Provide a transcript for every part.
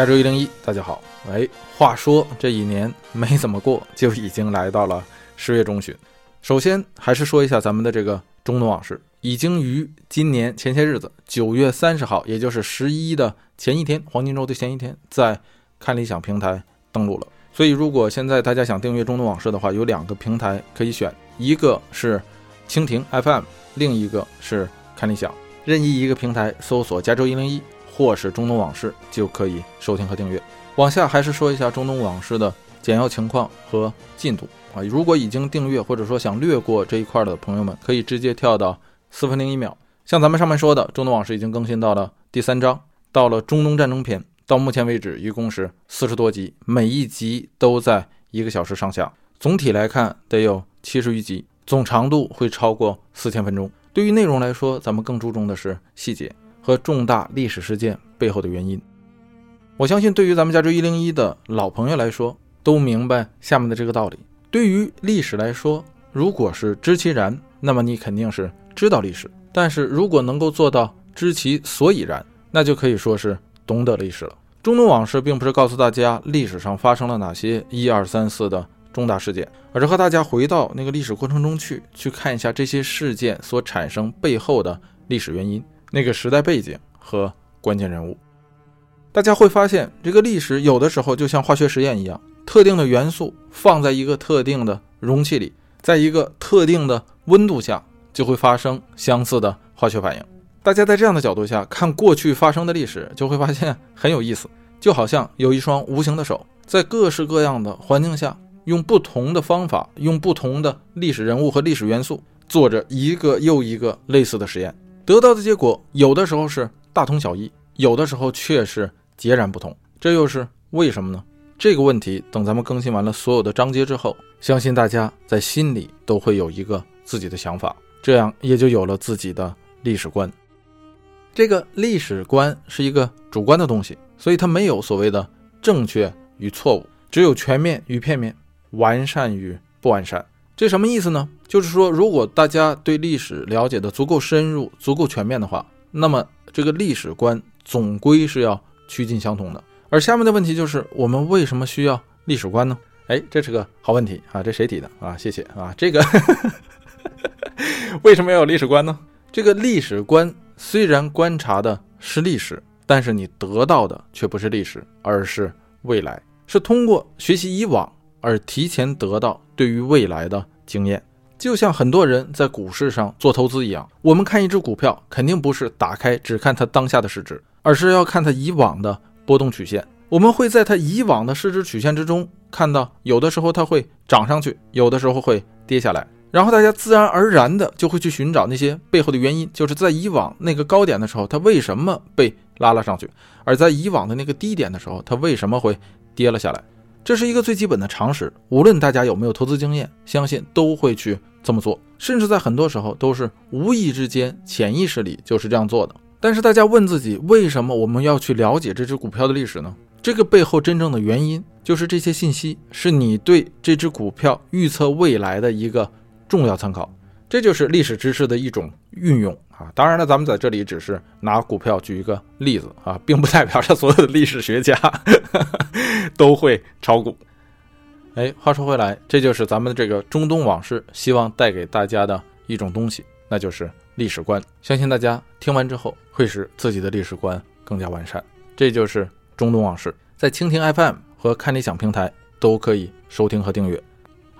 加州一零一，大家好。哎，话说这一年没怎么过，就已经来到了十月中旬。首先还是说一下咱们的这个中东往事，已经于今年前些日子，九月三十号，也就是十一的前一天，黄金周的前一天，在看理想平台登录了。所以，如果现在大家想订阅中东往事的话，有两个平台可以选，一个是蜻蜓 FM，另一个是看理想。任意一个平台搜索“加州一零一”或是“中东往事”，就可以收听和订阅。往下还是说一下中东往事的简要情况和进度啊。如果已经订阅或者说想略过这一块的朋友们，可以直接跳到四分零一秒。像咱们上面说的，中东往事已经更新到了第三章，到了中东战争篇。到目前为止，一共是四十多集，每一集都在一个小时上下。总体来看，得有七十余集，总长度会超过四千分钟。对于内容来说，咱们更注重的是细节和重大历史事件背后的原因。我相信，对于咱们加州一零一的老朋友来说，都明白下面的这个道理。对于历史来说，如果是知其然，那么你肯定是知道历史；但是如果能够做到知其所以然，那就可以说是懂得历史了。中东往事并不是告诉大家历史上发生了哪些一二三四的。重大事件，而是和大家回到那个历史过程中去，去看一下这些事件所产生背后的历史原因、那个时代背景和关键人物。大家会发现，这个历史有的时候就像化学实验一样，特定的元素放在一个特定的容器里，在一个特定的温度下，就会发生相似的化学反应。大家在这样的角度下看过去发生的历史，就会发现很有意思，就好像有一双无形的手，在各式各样的环境下。用不同的方法，用不同的历史人物和历史元素，做着一个又一个类似的实验，得到的结果有的时候是大同小异，有的时候却是截然不同。这又是为什么呢？这个问题等咱们更新完了所有的章节之后，相信大家在心里都会有一个自己的想法，这样也就有了自己的历史观。这个历史观是一个主观的东西，所以它没有所谓的正确与错误，只有全面与片面。完善与不完善，这什么意思呢？就是说，如果大家对历史了解的足够深入、足够全面的话，那么这个历史观总归是要趋近相同的。而下面的问题就是，我们为什么需要历史观呢？哎，这是个好问题啊！这谁提的啊？谢谢啊！这个 为什么要有历史观呢？这个历史观虽然观察的是历史，但是你得到的却不是历史，而是未来，是通过学习以往。而提前得到对于未来的经验，就像很多人在股市上做投资一样。我们看一只股票，肯定不是打开只看它当下的市值，而是要看它以往的波动曲线。我们会在它以往的市值曲线之中看到，有的时候它会涨上去，有的时候会跌下来。然后大家自然而然的就会去寻找那些背后的原因，就是在以往那个高点的时候，它为什么被拉了上去；而在以往的那个低点的时候，它为什么会跌了下来。这是一个最基本的常识，无论大家有没有投资经验，相信都会去这么做，甚至在很多时候都是无意之间、潜意识里就是这样做的。但是大家问自己，为什么我们要去了解这只股票的历史呢？这个背后真正的原因就是这些信息是你对这只股票预测未来的一个重要参考，这就是历史知识的一种运用。啊，当然了，咱们在这里只是拿股票举一个例子啊，并不代表着所有的历史学家 都会炒股。哎，话说回来，这就是咱们这个中东往事，希望带给大家的一种东西，那就是历史观。相信大家听完之后，会使自己的历史观更加完善。这就是中东往事，在蜻蜓 FM 和看理想平台都可以收听和订阅。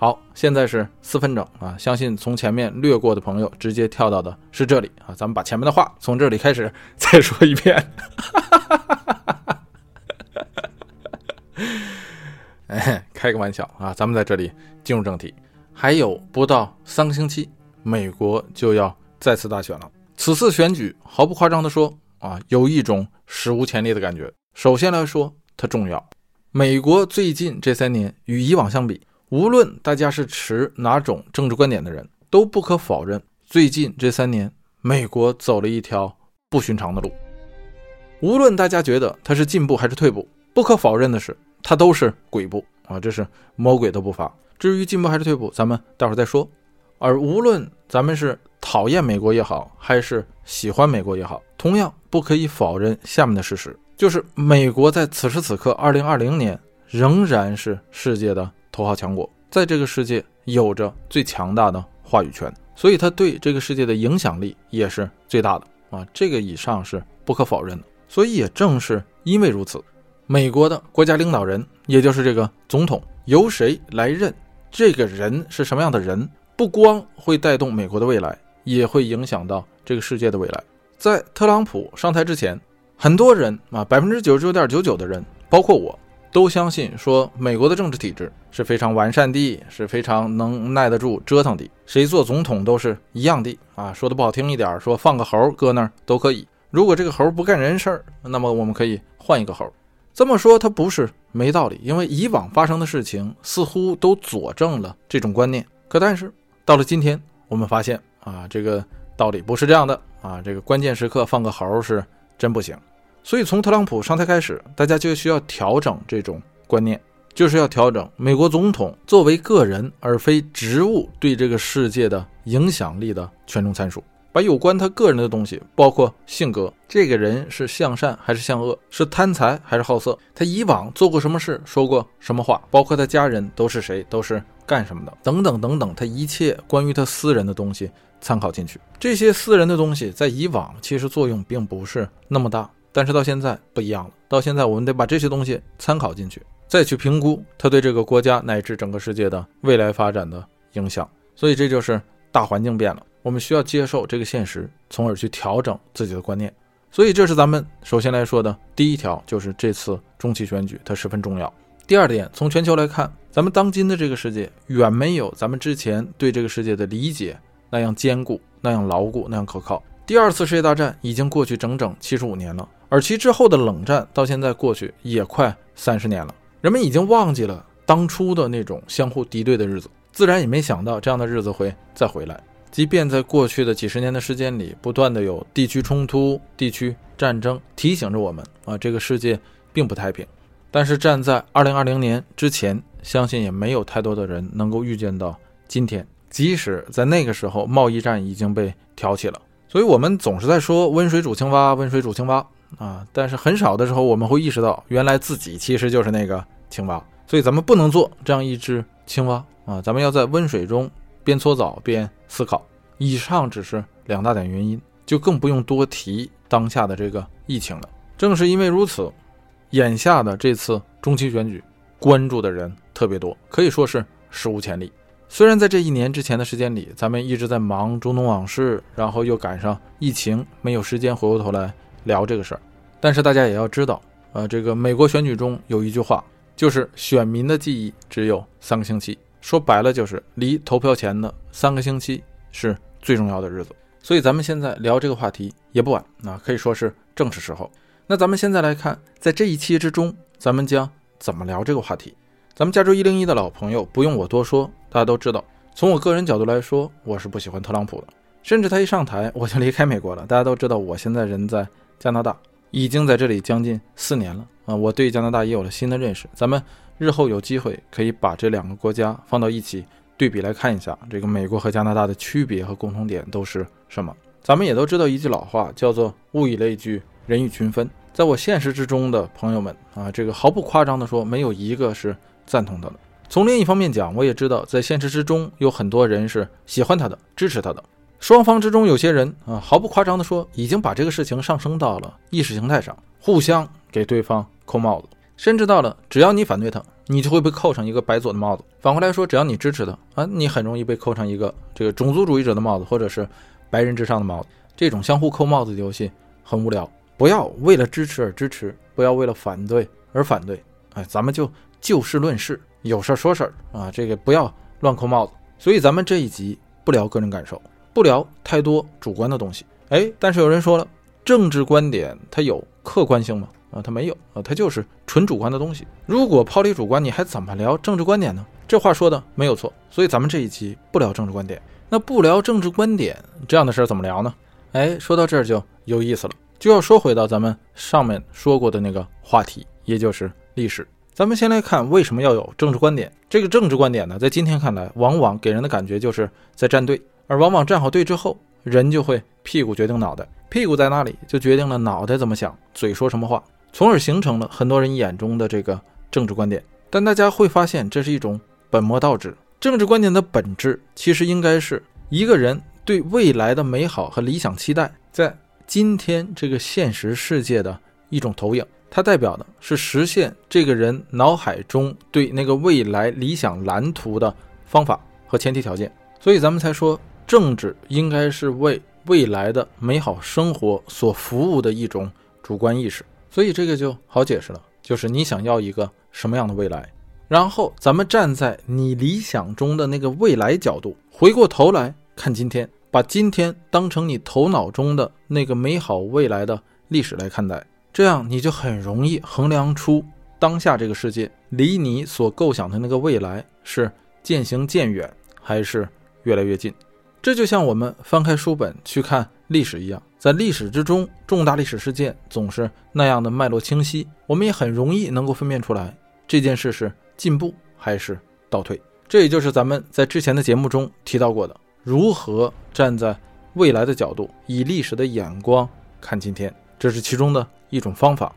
好，现在是四分整啊！相信从前面略过的朋友，直接跳到的是这里啊！咱们把前面的话从这里开始再说一遍。哎，开个玩笑啊！咱们在这里进入正题，还有不到三个星期，美国就要再次大选了。此次选举毫不夸张的说啊，有一种史无前例的感觉。首先来说，它重要。美国最近这三年与以往相比。无论大家是持哪种政治观点的人，都不可否认，最近这三年，美国走了一条不寻常的路。无论大家觉得它是进步还是退步，不可否认的是，它都是鬼步啊，这是魔鬼的步伐。至于进步还是退步，咱们待会儿再说。而无论咱们是讨厌美国也好，还是喜欢美国也好，同样不可以否认下面的事实，就是美国在此时此刻，二零二零年仍然是世界的头号强国，在这个世界有着最强大的话语权，所以他对这个世界的影响力也是最大的啊。这个以上是不可否认的。所以也正是因为如此，美国的国家领导人，也就是这个总统，由谁来任，这个人是什么样的人，不光会带动美国的未来，也会影响到这个世界的未来。在特朗普上台之前。很多人啊，百分之九十九点九九的人，包括我，都相信说美国的政治体制是非常完善的，是非常能耐得住折腾的。谁做总统都是一样的啊，说的不好听一点，说放个猴搁那儿都可以。如果这个猴不干人事儿，那么我们可以换一个猴。这么说他不是没道理，因为以往发生的事情似乎都佐证了这种观念。可但是到了今天，我们发现啊，这个道理不是这样的啊，这个关键时刻放个猴是真不行。所以，从特朗普上台开始，大家就需要调整这种观念，就是要调整美国总统作为个人而非职务对这个世界的影响力的权重参数，把有关他个人的东西，包括性格，这个人是向善还是向恶，是贪财还是好色，他以往做过什么事，说过什么话，包括他家人都是谁，都是干什么的，等等等等，他一切关于他私人的东西参考进去。这些私人的东西在以往其实作用并不是那么大。但是到现在不一样了，到现在我们得把这些东西参考进去，再去评估它对这个国家乃至整个世界的未来发展的影响。所以这就是大环境变了，我们需要接受这个现实，从而去调整自己的观念。所以这是咱们首先来说的第一条，就是这次中期选举它十分重要。第二点，从全球来看，咱们当今的这个世界远没有咱们之前对这个世界的理解那样坚固、那样牢固、那样可靠。第二次世界大战已经过去整整七十五年了。而其之后的冷战到现在过去也快三十年了，人们已经忘记了当初的那种相互敌对的日子，自然也没想到这样的日子会再回来。即便在过去的几十年的时间里，不断的有地区冲突、地区战争提醒着我们啊，这个世界并不太平。但是站在二零二零年之前，相信也没有太多的人能够预见到今天，即使在那个时候贸易战已经被挑起了。所以，我们总是在说温水煮青蛙，温水煮青蛙。啊！但是很少的时候，我们会意识到，原来自己其实就是那个青蛙。所以咱们不能做这样一只青蛙啊！咱们要在温水中边搓澡边思考。以上只是两大点原因，就更不用多提当下的这个疫情了。正是因为如此，眼下的这次中期选举，关注的人特别多，可以说是史无前例。虽然在这一年之前的时间里，咱们一直在忙中东往事，然后又赶上疫情，没有时间回过头来。聊这个事儿，但是大家也要知道，呃，这个美国选举中有一句话，就是选民的记忆只有三个星期，说白了就是离投票前的三个星期是最重要的日子。所以咱们现在聊这个话题也不晚，啊，可以说是正是时候。那咱们现在来看，在这一期之中，咱们将怎么聊这个话题？咱们加州一零一的老朋友不用我多说，大家都知道。从我个人角度来说，我是不喜欢特朗普的，甚至他一上台我就离开美国了。大家都知道，我现在人在。加拿大已经在这里将近四年了啊！我对加拿大也有了新的认识。咱们日后有机会可以把这两个国家放到一起对比来看一下，这个美国和加拿大的区别和共同点都是什么？咱们也都知道一句老话，叫做“物以类聚，人以群分”。在我现实之中的朋友们啊，这个毫不夸张地说，没有一个是赞同他的。从另一方面讲，我也知道在现实之中有很多人是喜欢他的，支持他的。双方之中有些人啊，毫不夸张地说，已经把这个事情上升到了意识形态上，互相给对方扣帽子，甚至到了只要你反对他，你就会被扣上一个白左的帽子。反过来说，只要你支持他啊，你很容易被扣上一个这个种族主义者的帽子，或者是白人至上的帽子。这种相互扣帽子的游戏很无聊，不要为了支持而支持，不要为了反对而反对。哎，咱们就就事论事，有事儿说事儿啊，这个不要乱扣帽子。所以咱们这一集不聊个人感受。不聊太多主观的东西，哎，但是有人说了，政治观点它有客观性吗？啊，它没有啊，它就是纯主观的东西。如果抛离主观，你还怎么聊政治观点呢？这话说的没有错。所以咱们这一期不聊政治观点，那不聊政治观点这样的事儿怎么聊呢？哎，说到这儿就有意思了，就要说回到咱们上面说过的那个话题，也就是历史。咱们先来看为什么要有政治观点。这个政治观点呢，在今天看来，往往给人的感觉就是在站队。而往往站好队之后，人就会屁股决定脑袋，屁股在哪里，就决定了脑袋怎么想，嘴说什么话。从而形成了很多人眼中的这个政治观点。但大家会发现，这是一种本末倒置。政治观点的本质其实应该是一个人对未来的美好和理想期待，在今天这个现实世界的一种投影。它代表的是实现这个人脑海中对那个未来理想蓝图的方法和前提条件。所以咱们才说，政治应该是为未来的美好生活所服务的一种主观意识。所以这个就好解释了，就是你想要一个什么样的未来，然后咱们站在你理想中的那个未来角度，回过头来看今天，把今天当成你头脑中的那个美好未来的历史来看待。这样你就很容易衡量出当下这个世界离你所构想的那个未来是渐行渐远还是越来越近。这就像我们翻开书本去看历史一样，在历史之中，重大历史事件总是那样的脉络清晰，我们也很容易能够分辨出来这件事是进步还是倒退。这也就是咱们在之前的节目中提到过的，如何站在未来的角度，以历史的眼光看今天，这是其中的。一种方法，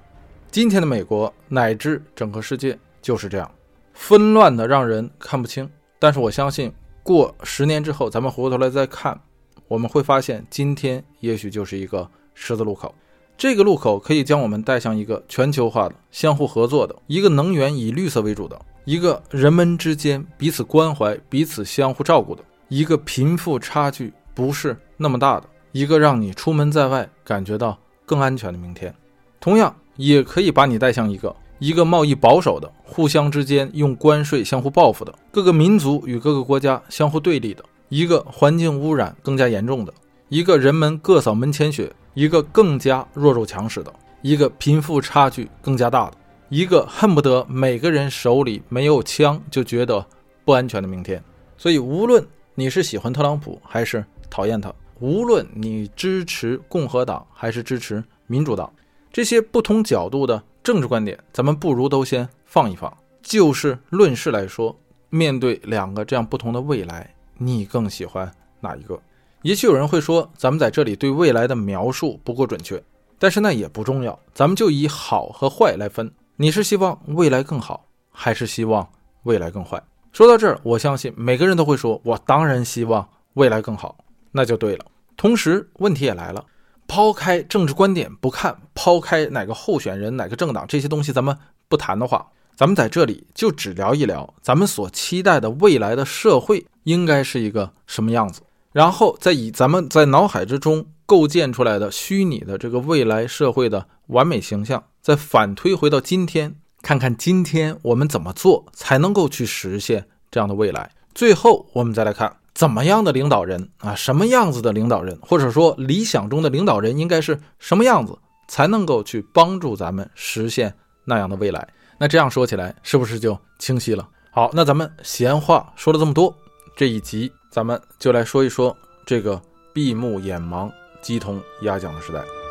今天的美国乃至整个世界就是这样，纷乱的让人看不清。但是我相信，过十年之后，咱们回过头来再看，我们会发现，今天也许就是一个十字路口。这个路口可以将我们带向一个全球化的、相互合作的、一个能源以绿色为主的、一个人们之间彼此关怀、彼此相互照顾的、一个贫富差距不是那么大的、一个让你出门在外感觉到更安全的明天。同样也可以把你带向一个一个贸易保守的、互相之间用关税相互报复的、各个民族与各个国家相互对立的、一个环境污染更加严重的、一个人们各扫门前雪、一个更加弱肉强食的、一个贫富差距更加大的、一个恨不得每个人手里没有枪就觉得不安全的明天。所以，无论你是喜欢特朗普还是讨厌他，无论你支持共和党还是支持民主党。这些不同角度的政治观点，咱们不如都先放一放。就事论事来说，面对两个这样不同的未来，你更喜欢哪一个？也许有人会说，咱们在这里对未来的描述不够准确，但是那也不重要，咱们就以好和坏来分。你是希望未来更好，还是希望未来更坏？说到这儿，我相信每个人都会说，我当然希望未来更好，那就对了。同时，问题也来了。抛开政治观点不看，抛开哪个候选人、哪个政党这些东西，咱们不谈的话，咱们在这里就只聊一聊咱们所期待的未来的社会应该是一个什么样子，然后再以咱们在脑海之中构建出来的虚拟的这个未来社会的完美形象，再反推回到今天，看看今天我们怎么做才能够去实现这样的未来。最后，我们再来看。怎么样的领导人啊？什么样子的领导人，或者说理想中的领导人应该是什么样子，才能够去帮助咱们实现那样的未来？那这样说起来，是不是就清晰了？好，那咱们闲话说了这么多，这一集咱们就来说一说这个闭目眼盲、鸡同鸭讲的时代。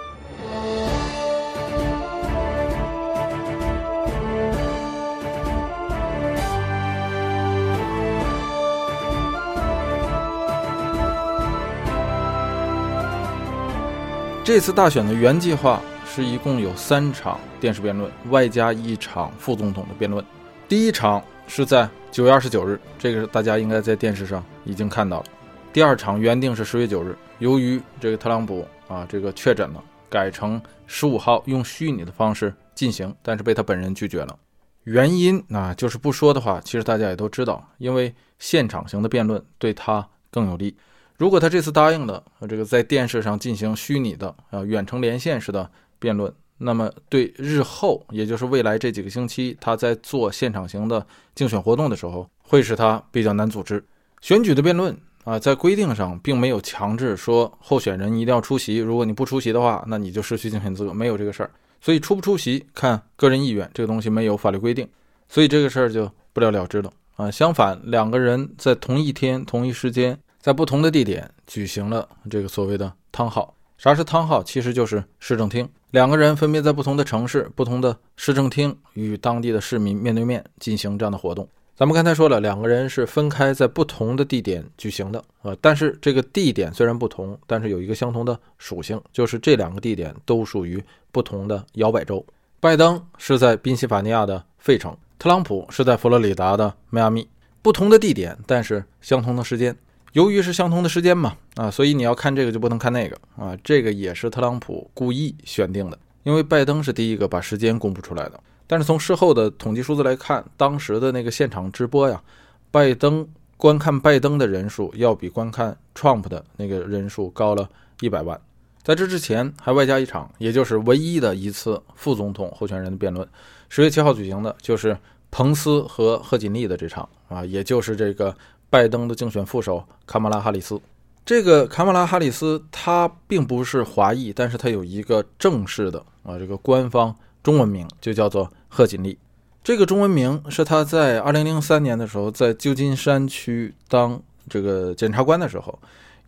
这次大选的原计划是一共有三场电视辩论，外加一场副总统的辩论。第一场是在九月二十九日，这个大家应该在电视上已经看到了。第二场原定是十月九日，由于这个特朗普啊这个确诊了，改成十五号用虚拟的方式进行，但是被他本人拒绝了。原因那就是不说的话，其实大家也都知道，因为现场型的辩论对他更有利。如果他这次答应了这个在电视上进行虚拟的啊远程连线式的辩论，那么对日后，也就是未来这几个星期，他在做现场型的竞选活动的时候，会使他比较难组织。选举的辩论啊，在规定上并没有强制说候选人一定要出席，如果你不出席的话，那你就失去竞选资格，没有这个事儿。所以出不出席看个人意愿，这个东西没有法律规定，所以这个事儿就不了了之了啊。相反，两个人在同一天、同一时间。在不同的地点举行了这个所谓的汤号。啥是汤号？其实就是市政厅。两个人分别在不同的城市、不同的市政厅与当地的市民面对面进行这样的活动。咱们刚才说了，两个人是分开在不同的地点举行的啊，但是这个地点虽然不同，但是有一个相同的属性，就是这两个地点都属于不同的摇摆州。拜登是在宾夕法尼亚的费城，特朗普是在佛罗里达的迈阿密，不同的地点，但是相同的时间。由于是相同的时间嘛，啊，所以你要看这个就不能看那个啊，这个也是特朗普故意选定的，因为拜登是第一个把时间公布出来的。但是从事后的统计数字来看，当时的那个现场直播呀，拜登观看拜登的人数要比观看 Trump 的那个人数高了一百万。在这之前还外加一场，也就是唯一的一次副总统候选人的辩论，十月七号举行的，就是彭斯和贺锦丽的这场啊，也就是这个拜登的竞选副手卡马拉哈里斯。这个卡马拉哈里斯他并不是华裔，但是他有一个正式的啊这个官方中文名，就叫做贺锦丽。这个中文名是他在二零零三年的时候在旧金山区当这个检察官的时候，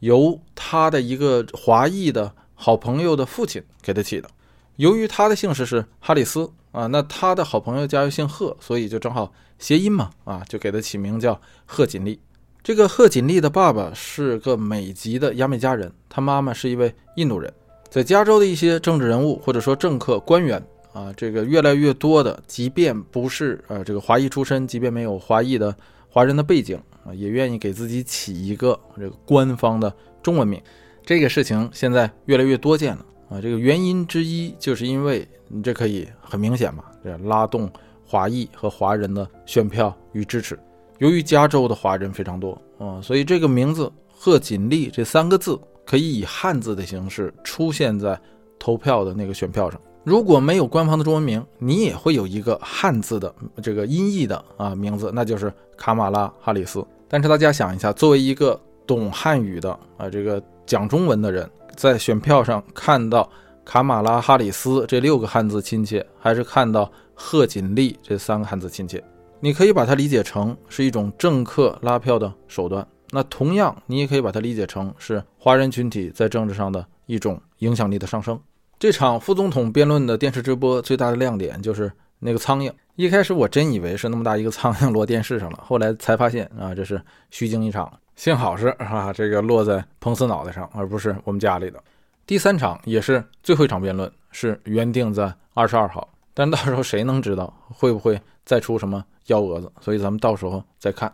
由他的一个华裔的。好朋友的父亲给他起的，由于他的姓氏是哈里斯啊，那他的好朋友家又姓贺，所以就正好谐音嘛啊，就给他起名叫贺锦丽。这个贺锦丽的爸爸是个美籍的牙买加人，他妈妈是一位印度人。在加州的一些政治人物或者说政客官员啊，这个越来越多的，即便不是呃这个华裔出身，即便没有华裔的华人的背景啊，也愿意给自己起一个这个官方的中文名。这个事情现在越来越多见了啊！这个原因之一就是因为你这可以很明显嘛，这拉动华裔和华人的选票与支持。由于加州的华人非常多啊，所以这个名字贺锦丽这三个字可以以汉字的形式出现在投票的那个选票上。如果没有官方的中文名，你也会有一个汉字的这个音译的啊名字，那就是卡马拉哈里斯。但是大家想一下，作为一个懂汉语的啊这个。讲中文的人在选票上看到卡马拉哈里斯这六个汉字亲切，还是看到贺锦丽这三个汉字亲切？你可以把它理解成是一种政客拉票的手段。那同样，你也可以把它理解成是华人群体在政治上的一种影响力的上升。这场副总统辩论的电视直播最大的亮点就是那个苍蝇。一开始我真以为是那么大一个苍蝇落电视上了，后来才发现啊，这是虚惊一场。幸好是啊，这个落在彭斯脑袋上，而不是我们家里的。第三场也是最后一场辩论，是原定在二十二号，但到时候谁能知道会不会再出什么幺蛾子？所以咱们到时候再看。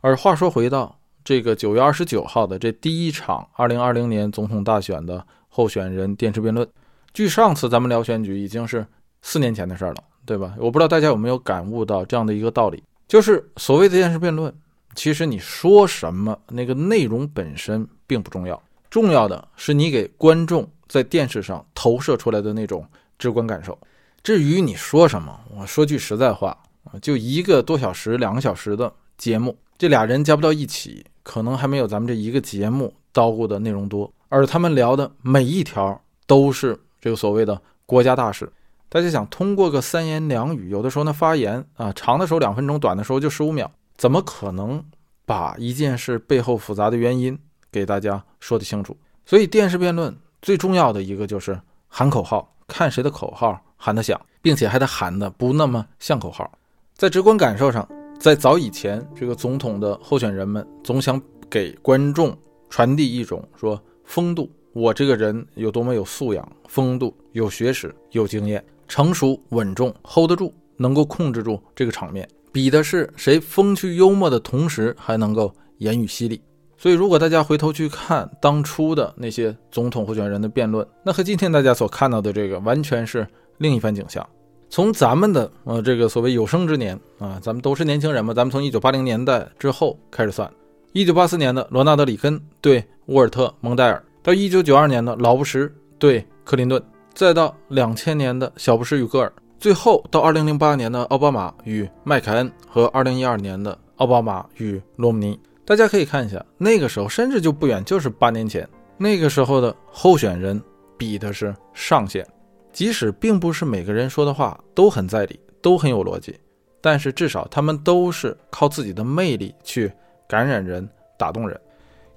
而话说回到这个九月二十九号的这第一场二零二零年总统大选的候选人电视辩论，距上次咱们聊选举已经是四年前的事儿了，对吧？我不知道大家有没有感悟到这样的一个道理，就是所谓的电视辩论。其实你说什么，那个内容本身并不重要，重要的是你给观众在电视上投射出来的那种直观感受。至于你说什么，我说句实在话，就一个多小时、两个小时的节目，这俩人加不到一起，可能还没有咱们这一个节目叨咕的内容多。而他们聊的每一条都是这个所谓的国家大事，大家想通过个三言两语，有的时候那发言啊，长的时候两分钟，短的时候就十五秒。怎么可能把一件事背后复杂的原因给大家说得清楚？所以电视辩论最重要的一个就是喊口号，看谁的口号喊得响，并且还得喊得不那么像口号。在直观感受上，在早以前，这个总统的候选人们总想给观众传递一种说风度，我这个人有多么有素养，风度、有学识、有经验、成熟稳重，hold 得住，能够控制住这个场面。比的是谁风趣幽默的同时还能够言语犀利，所以如果大家回头去看当初的那些总统候选人的辩论，那和今天大家所看到的这个完全是另一番景象。从咱们的呃这个所谓有生之年啊，咱们都是年轻人嘛，咱们从一九八零年代之后开始算，一九八四年的罗纳德里根对沃尔特蒙代尔，到一九九二年的老布什对克林顿，再到两千年的小布什与戈尔。最后到二零零八年的奥巴马与麦凯恩和二零一二年的奥巴马与罗姆尼，大家可以看一下，那个时候甚至就不远，就是八年前，那个时候的候选人比的是上限。即使并不是每个人说的话都很在理，都很有逻辑，但是至少他们都是靠自己的魅力去感染人、打动人。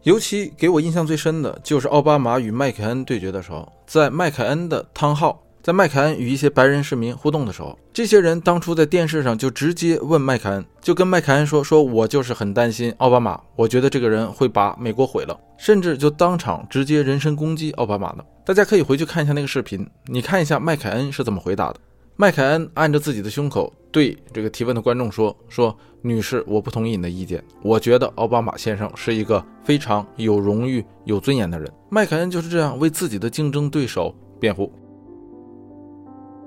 尤其给我印象最深的就是奥巴马与麦凯恩对决的时候，在麦凯恩的汤号。在麦凯恩与一些白人市民互动的时候，这些人当初在电视上就直接问麦凯恩，就跟麦凯恩说：“说我就是很担心奥巴马，我觉得这个人会把美国毁了，甚至就当场直接人身攻击奥巴马的。”大家可以回去看一下那个视频，你看一下麦凯恩是怎么回答的。麦凯恩按着自己的胸口对这个提问的观众说：“说女士，我不同意你的意见。我觉得奥巴马先生是一个非常有荣誉、有尊严的人。”麦凯恩就是这样为自己的竞争对手辩护。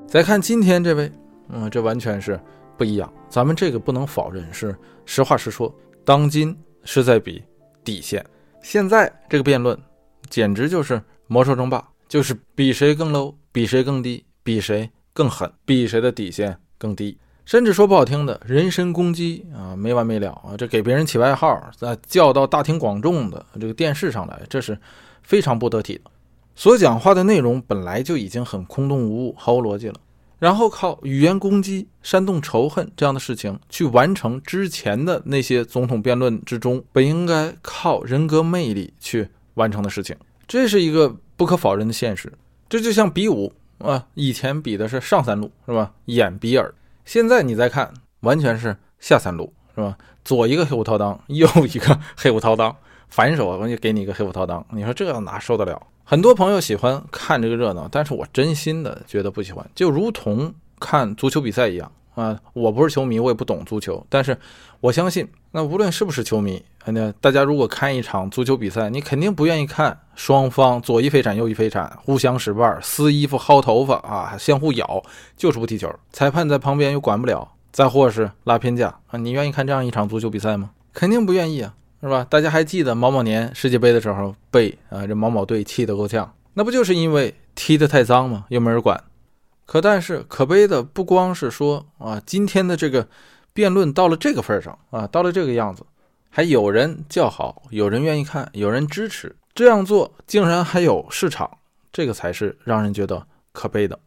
再看今天这位，嗯，这完全是不一样。咱们这个不能否认，是实话实说。当今是在比底线，现在这个辩论简直就是魔兽争霸，就是比谁更 low，比谁更低，比谁更狠，比谁的底线更低。甚至说不好听的，人身攻击啊，没完没了啊！这给别人起外号，再叫到大庭广众的这个电视上来，这是非常不得体的。所讲话的内容本来就已经很空洞无物、毫无逻辑了，然后靠语言攻击、煽动仇恨这样的事情去完成之前的那些总统辩论之中本应该靠人格魅力去完成的事情，这是一个不可否认的现实。这就像比武啊，以前比的是上三路是吧？眼比耳，现在你再看，完全是下三路是吧？左一个黑虎掏裆，右一个黑虎掏裆，反手我就给你一个黑虎掏裆，你说这哪受得了？很多朋友喜欢看这个热闹，但是我真心的觉得不喜欢，就如同看足球比赛一样啊！我不是球迷，我也不懂足球，但是我相信，那无论是不是球迷，那大家如果看一场足球比赛，你肯定不愿意看双方左一飞铲右一飞铲，互相使绊、撕衣服、薅头发啊，相互咬，就是不踢球。裁判在旁边又管不了，再或是拉偏架啊，你愿意看这样一场足球比赛吗？肯定不愿意啊！是吧？大家还记得某某年世界杯的时候被啊这某某队气得够呛，那不就是因为踢得太脏吗？又没人管。可但是可悲的不光是说啊，今天的这个辩论到了这个份上啊，到了这个样子，还有人叫好，有人愿意看，有人支持这样做，竟然还有市场，这个才是让人觉得可悲的。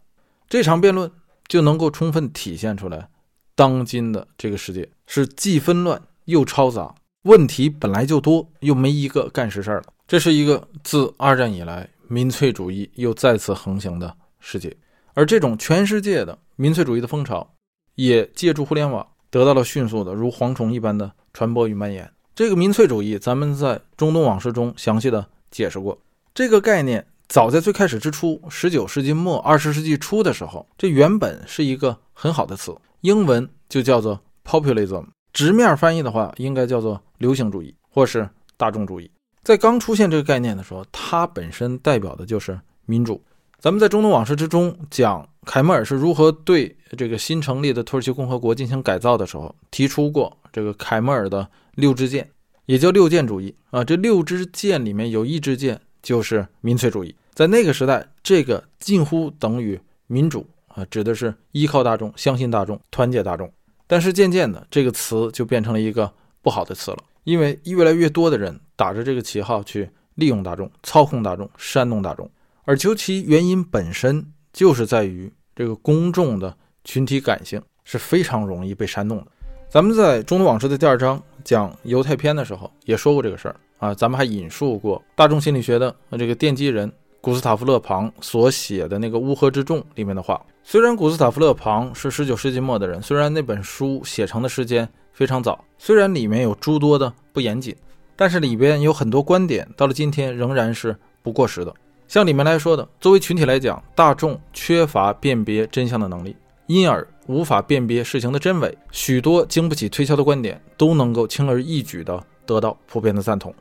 这场辩论就能够充分体现出来，当今的这个世界是既纷乱又嘈杂。问题本来就多，又没一个干实事儿的。这是一个自二战以来民粹主义又再次横行的世界，而这种全世界的民粹主义的风潮，也借助互联网得到了迅速的如蝗虫一般的传播与蔓延。这个民粹主义，咱们在中东往事中详细的解释过。这个概念早在最开始之初，十九世纪末二十世纪初的时候，这原本是一个很好的词，英文就叫做 populism。直面翻译的话，应该叫做流行主义或是大众主义。在刚出现这个概念的时候，它本身代表的就是民主。咱们在中东往事之中讲凯末尔是如何对这个新成立的土耳其共和国进行改造的时候，提出过这个凯末尔的六支箭，也叫六箭主义啊。这六支箭里面有一支箭就是民粹主义。在那个时代，这个近乎等于民主啊，指的是依靠大众、相信大众、团结大众。但是渐渐的，这个词就变成了一个不好的词了，因为越来越多的人打着这个旗号去利用大众、操控大众、煽动大众，而究其原因本身就是在于这个公众的群体感性是非常容易被煽动的。咱们在《中东往事》的第二章讲犹太篇的时候也说过这个事儿啊，咱们还引述过大众心理学的这个奠基人。古斯塔夫·勒庞所写的那个《乌合之众》里面的话，虽然古斯塔夫·勒庞是十九世纪末的人，虽然那本书写成的时间非常早，虽然里面有诸多的不严谨，但是里边有很多观点到了今天仍然是不过时的。像里面来说的，作为群体来讲，大众缺乏辨别真相的能力，因而无法辨别事情的真伪，许多经不起推敲的观点都能够轻而易举地得到普遍的赞同。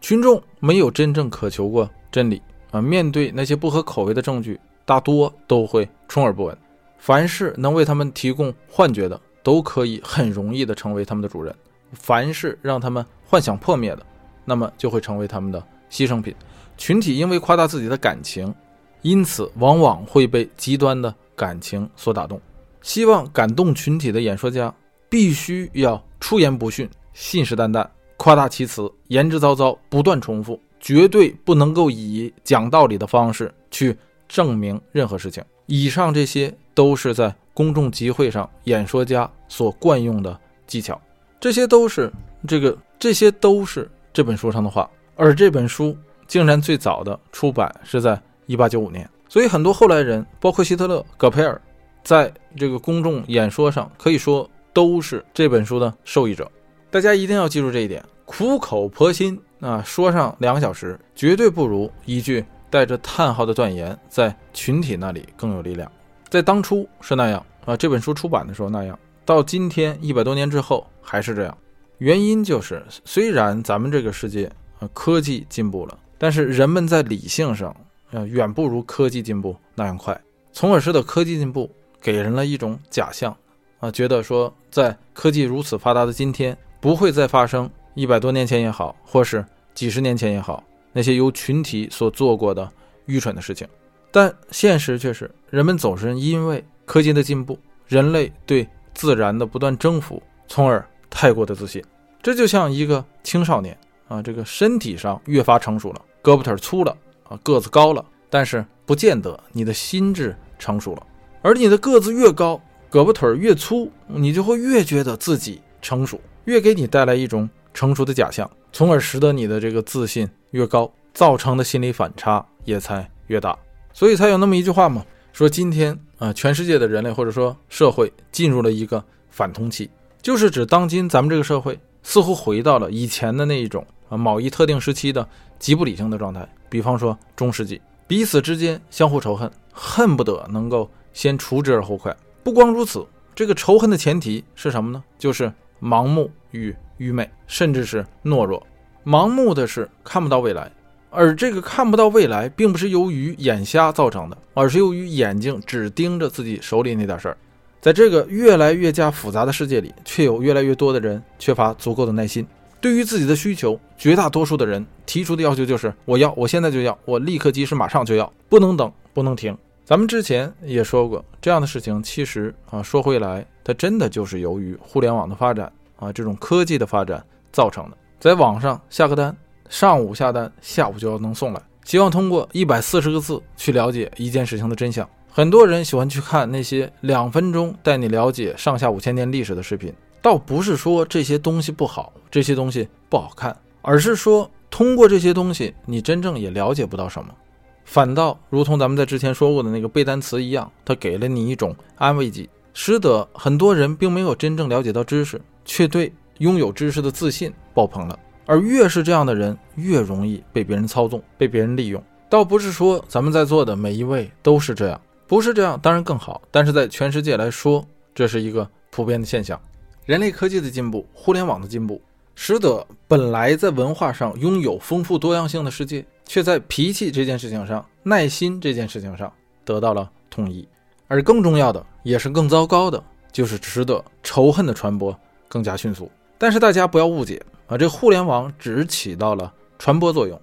群众没有真正渴求过真理。啊，面对那些不合口味的证据，大多都会充耳不闻。凡是能为他们提供幻觉的，都可以很容易的成为他们的主人；凡是让他们幻想破灭的，那么就会成为他们的牺牲品。群体因为夸大自己的感情，因此往往会被极端的感情所打动。希望感动群体的演说家，必须要出言不逊、信誓旦旦、夸大其词、言之凿凿、不断重复。绝对不能够以讲道理的方式去证明任何事情。以上这些都是在公众集会上演说家所惯用的技巧，这些都是这个，这些都是这本书上的话。而这本书竟然最早的出版是在一八九五年，所以很多后来人，包括希特勒、戈培尔，在这个公众演说上可以说都是这本书的受益者。大家一定要记住这一点，苦口婆心。啊，说上两个小时，绝对不如一句带着叹号的断言在群体那里更有力量。在当初是那样啊，这本书出版的时候那样，到今天一百多年之后还是这样。原因就是，虽然咱们这个世界啊科技进步了，但是人们在理性上啊远不如科技进步那样快，从而使得科技进步给人了一种假象啊，觉得说在科技如此发达的今天，不会再发生一百多年前也好，或是几十年前也好，那些由群体所做过的愚蠢的事情。但现实却是，人们总是因为科技的进步，人类对自然的不断征服，从而。太过的自信，这就像一个青少年啊，这个身体上越发成熟了，胳膊腿粗了啊，个子高了，但是不见得你的心智成熟了。而你的个子越高，胳膊腿越粗，你就会越觉得自己成熟，越给你带来一种成熟的假象，从而使得你的这个自信越高，造成的心理反差也才越大。所以才有那么一句话嘛，说今天啊，全世界的人类或者说社会进入了一个反通期。就是指当今咱们这个社会似乎回到了以前的那一种啊某一特定时期的极不理性的状态，比方说中世纪，彼此之间相互仇恨，恨不得能够先除之而后快。不光如此，这个仇恨的前提是什么呢？就是盲目与愚昧，甚至是懦弱。盲目的是看不到未来，而这个看不到未来，并不是由于眼瞎造成的，而是由于眼睛只盯着自己手里那点事儿。在这个越来越加复杂的世界里，却有越来越多的人缺乏足够的耐心。对于自己的需求，绝大多数的人提出的要求就是：我要，我现在就要，我立刻、及时、马上就要，不能等，不能停。咱们之前也说过，这样的事情其实啊，说回来，它真的就是由于互联网的发展啊，这种科技的发展造成的。在网上下个单，上午下单，下午就要能送来，希望通过一百四十个字去了解一件事情的真相。很多人喜欢去看那些两分钟带你了解上下五千年历史的视频，倒不是说这些东西不好，这些东西不好看，而是说通过这些东西，你真正也了解不到什么，反倒如同咱们在之前说过的那个背单词一样，它给了你一种安慰剂，使得很多人并没有真正了解到知识，却对拥有知识的自信爆棚了。而越是这样的人，越容易被别人操纵，被别人利用。倒不是说咱们在座的每一位都是这样。不是这样，当然更好。但是在全世界来说，这是一个普遍的现象。人类科技的进步，互联网的进步，使得本来在文化上拥有丰富多样性的世界，却在脾气这件事情上、耐心这件事情上得到了统一。而更重要的，也是更糟糕的，就是使得仇恨的传播更加迅速。但是大家不要误解啊，这互联网只起到了传播作用，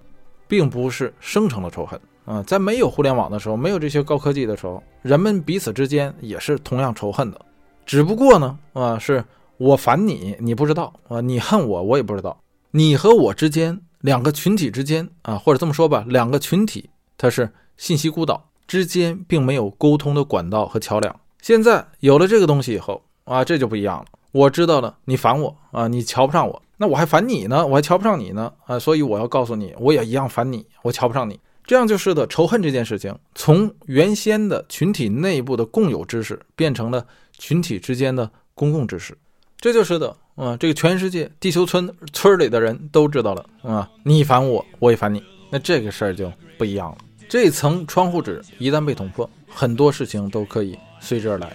并不是生成了仇恨。啊，在没有互联网的时候，没有这些高科技的时候，人们彼此之间也是同样仇恨的，只不过呢，啊，是我烦你，你不知道啊，你恨我，我也不知道。你和我之间，两个群体之间啊，或者这么说吧，两个群体它是信息孤岛之间，并没有沟通的管道和桥梁。现在有了这个东西以后啊，这就不一样了。我知道了，你烦我啊，你瞧不上我，那我还烦你呢，我还瞧不上你呢啊，所以我要告诉你，我也一样烦你，我瞧不上你。这样就是的仇恨这件事情，从原先的群体内部的共有知识，变成了群体之间的公共知识。这就是的，啊，这个全世界地球村村里的人都知道了，啊，你烦我，我也烦你，那这个事儿就不一样了。这层窗户纸一旦被捅破，很多事情都可以随之而来。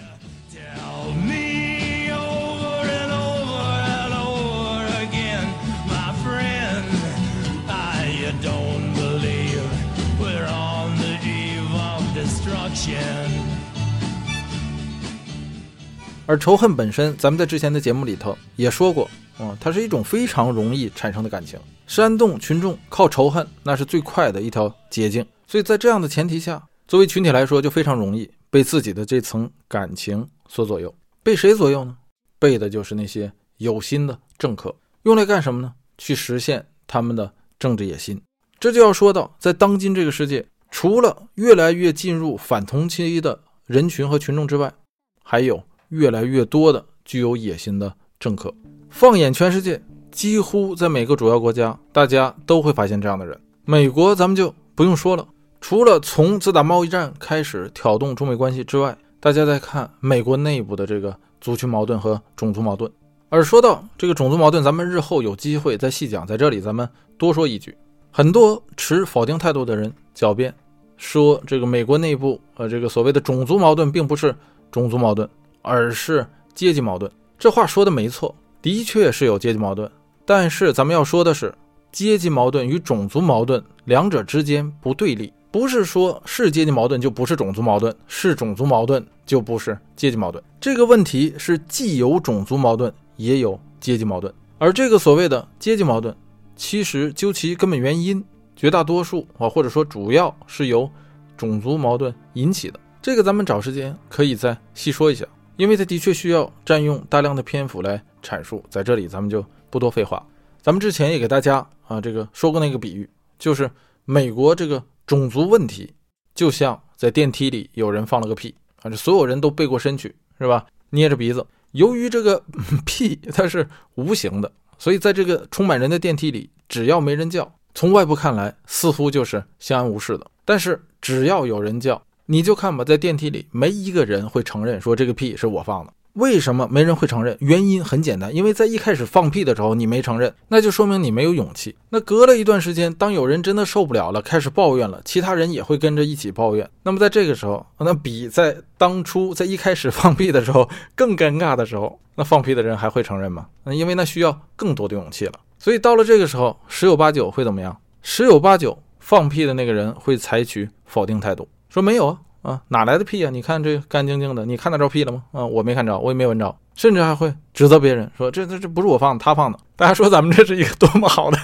而仇恨本身，咱们在之前的节目里头也说过，嗯，它是一种非常容易产生的感情，煽动群众靠仇恨，那是最快的一条捷径。所以在这样的前提下，作为群体来说，就非常容易被自己的这层感情所左右。被谁左右呢？被的就是那些有心的政客，用来干什么呢？去实现他们的政治野心。这就要说到，在当今这个世界。除了越来越进入反同期的人群和群众之外，还有越来越多的具有野心的政客。放眼全世界，几乎在每个主要国家，大家都会发现这样的人。美国咱们就不用说了，除了从自打贸易战开始挑动中美关系之外，大家在看美国内部的这个族群矛盾和种族矛盾。而说到这个种族矛盾，咱们日后有机会再细讲，在这里咱们多说一句：很多持否定态度的人狡辩。说这个美国内部呃这个所谓的种族矛盾并不是种族矛盾，而是阶级矛盾。这话说的没错，的确是有阶级矛盾。但是咱们要说的是，阶级矛盾与种族矛盾两者之间不对立，不是说是阶级矛盾就不是种族矛盾，是种族矛盾就不是阶级矛盾。这个问题是既有种族矛盾，也有阶级矛盾。而这个所谓的阶级矛盾，其实究其根本原因。绝大多数啊，或者说主要是由种族矛盾引起的。这个咱们找时间可以再细说一下，因为它的确需要占用大量的篇幅来阐述。在这里咱们就不多废话。咱们之前也给大家啊这个说过那个比喻，就是美国这个种族问题，就像在电梯里有人放了个屁，啊，这所有人都背过身去，是吧？捏着鼻子。由于这个屁它是无形的，所以在这个充满人的电梯里，只要没人叫。从外部看来，似乎就是相安无事的。但是只要有人叫，你就看吧，在电梯里没一个人会承认说这个屁是我放的。为什么没人会承认？原因很简单，因为在一开始放屁的时候你没承认，那就说明你没有勇气。那隔了一段时间，当有人真的受不了了，开始抱怨了，其他人也会跟着一起抱怨。那么在这个时候，那比在当初在一开始放屁的时候更尴尬的时候，那放屁的人还会承认吗？那因为那需要更多的勇气了。所以到了这个时候，十有八九会怎么样？十有八九放屁的那个人会采取否定态度，说没有啊啊，哪来的屁啊？你看这干净净的，你看得着屁了吗？啊，我没看着，我也没闻着，甚至还会指责别人说这这这不是我放的，他放的。大家说咱们这是一个多么好的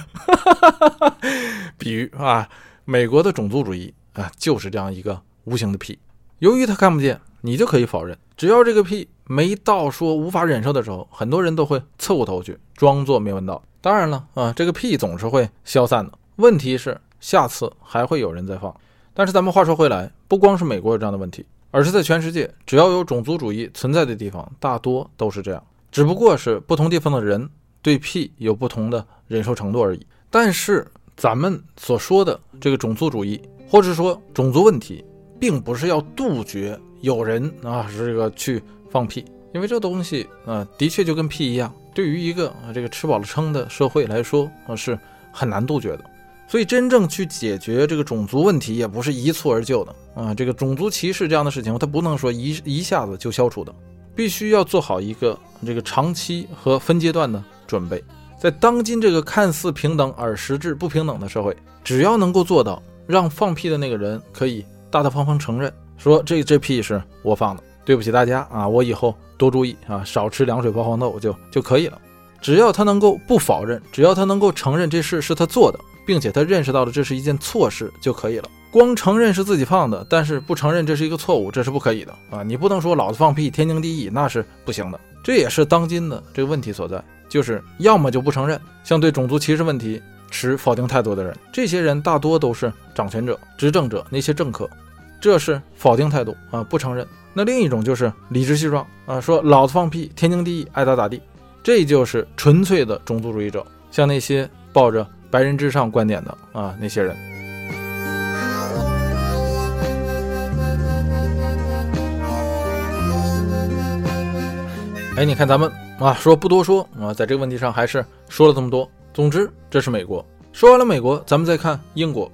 比喻啊！美国的种族主义啊，就是这样一个无形的屁。由于他看不见，你就可以否认。只要这个屁没到说无法忍受的时候，很多人都会侧过头去，装作没闻到。当然了啊，这个屁总是会消散的。问题是下次还会有人再放。但是咱们话说回来，不光是美国有这样的问题，而是在全世界，只要有种族主义存在的地方，大多都是这样。只不过是不同地方的人对屁有不同的忍受程度而已。但是咱们所说的这个种族主义，或者说种族问题，并不是要杜绝有人啊是这个去放屁，因为这东西啊，的确就跟屁一样。对于一个啊这个吃饱了撑的社会来说啊是很难杜绝的，所以真正去解决这个种族问题也不是一蹴而就的啊。这个种族歧视这样的事情，它不能说一一下子就消除的，必须要做好一个这个长期和分阶段的准备。在当今这个看似平等而实质不平等的社会，只要能够做到让放屁的那个人可以大大方方承认说这这屁是我放的。对不起大家啊，我以后多注意啊，少吃凉水泡黄豆就就可以了。只要他能够不否认，只要他能够承认这事是他做的，并且他认识到了这是一件错事就可以了。光承认是自己放的，但是不承认这是一个错误，这是不可以的啊！你不能说老子放屁天经地义，那是不行的。这也是当今的这个问题所在，就是要么就不承认，像对种族歧视问题持否定态度的人，这些人大多都是掌权者、执政者那些政客，这是否定态度啊，不承认。那另一种就是理直气壮啊，说老子放屁天经地义，爱咋咋地，这就是纯粹的种族主义者，像那些抱着白人至上观点的啊那些人。哎，你看咱们啊，说不多说啊，在这个问题上还是说了这么多。总之，这是美国。说完了美国，咱们再看英国，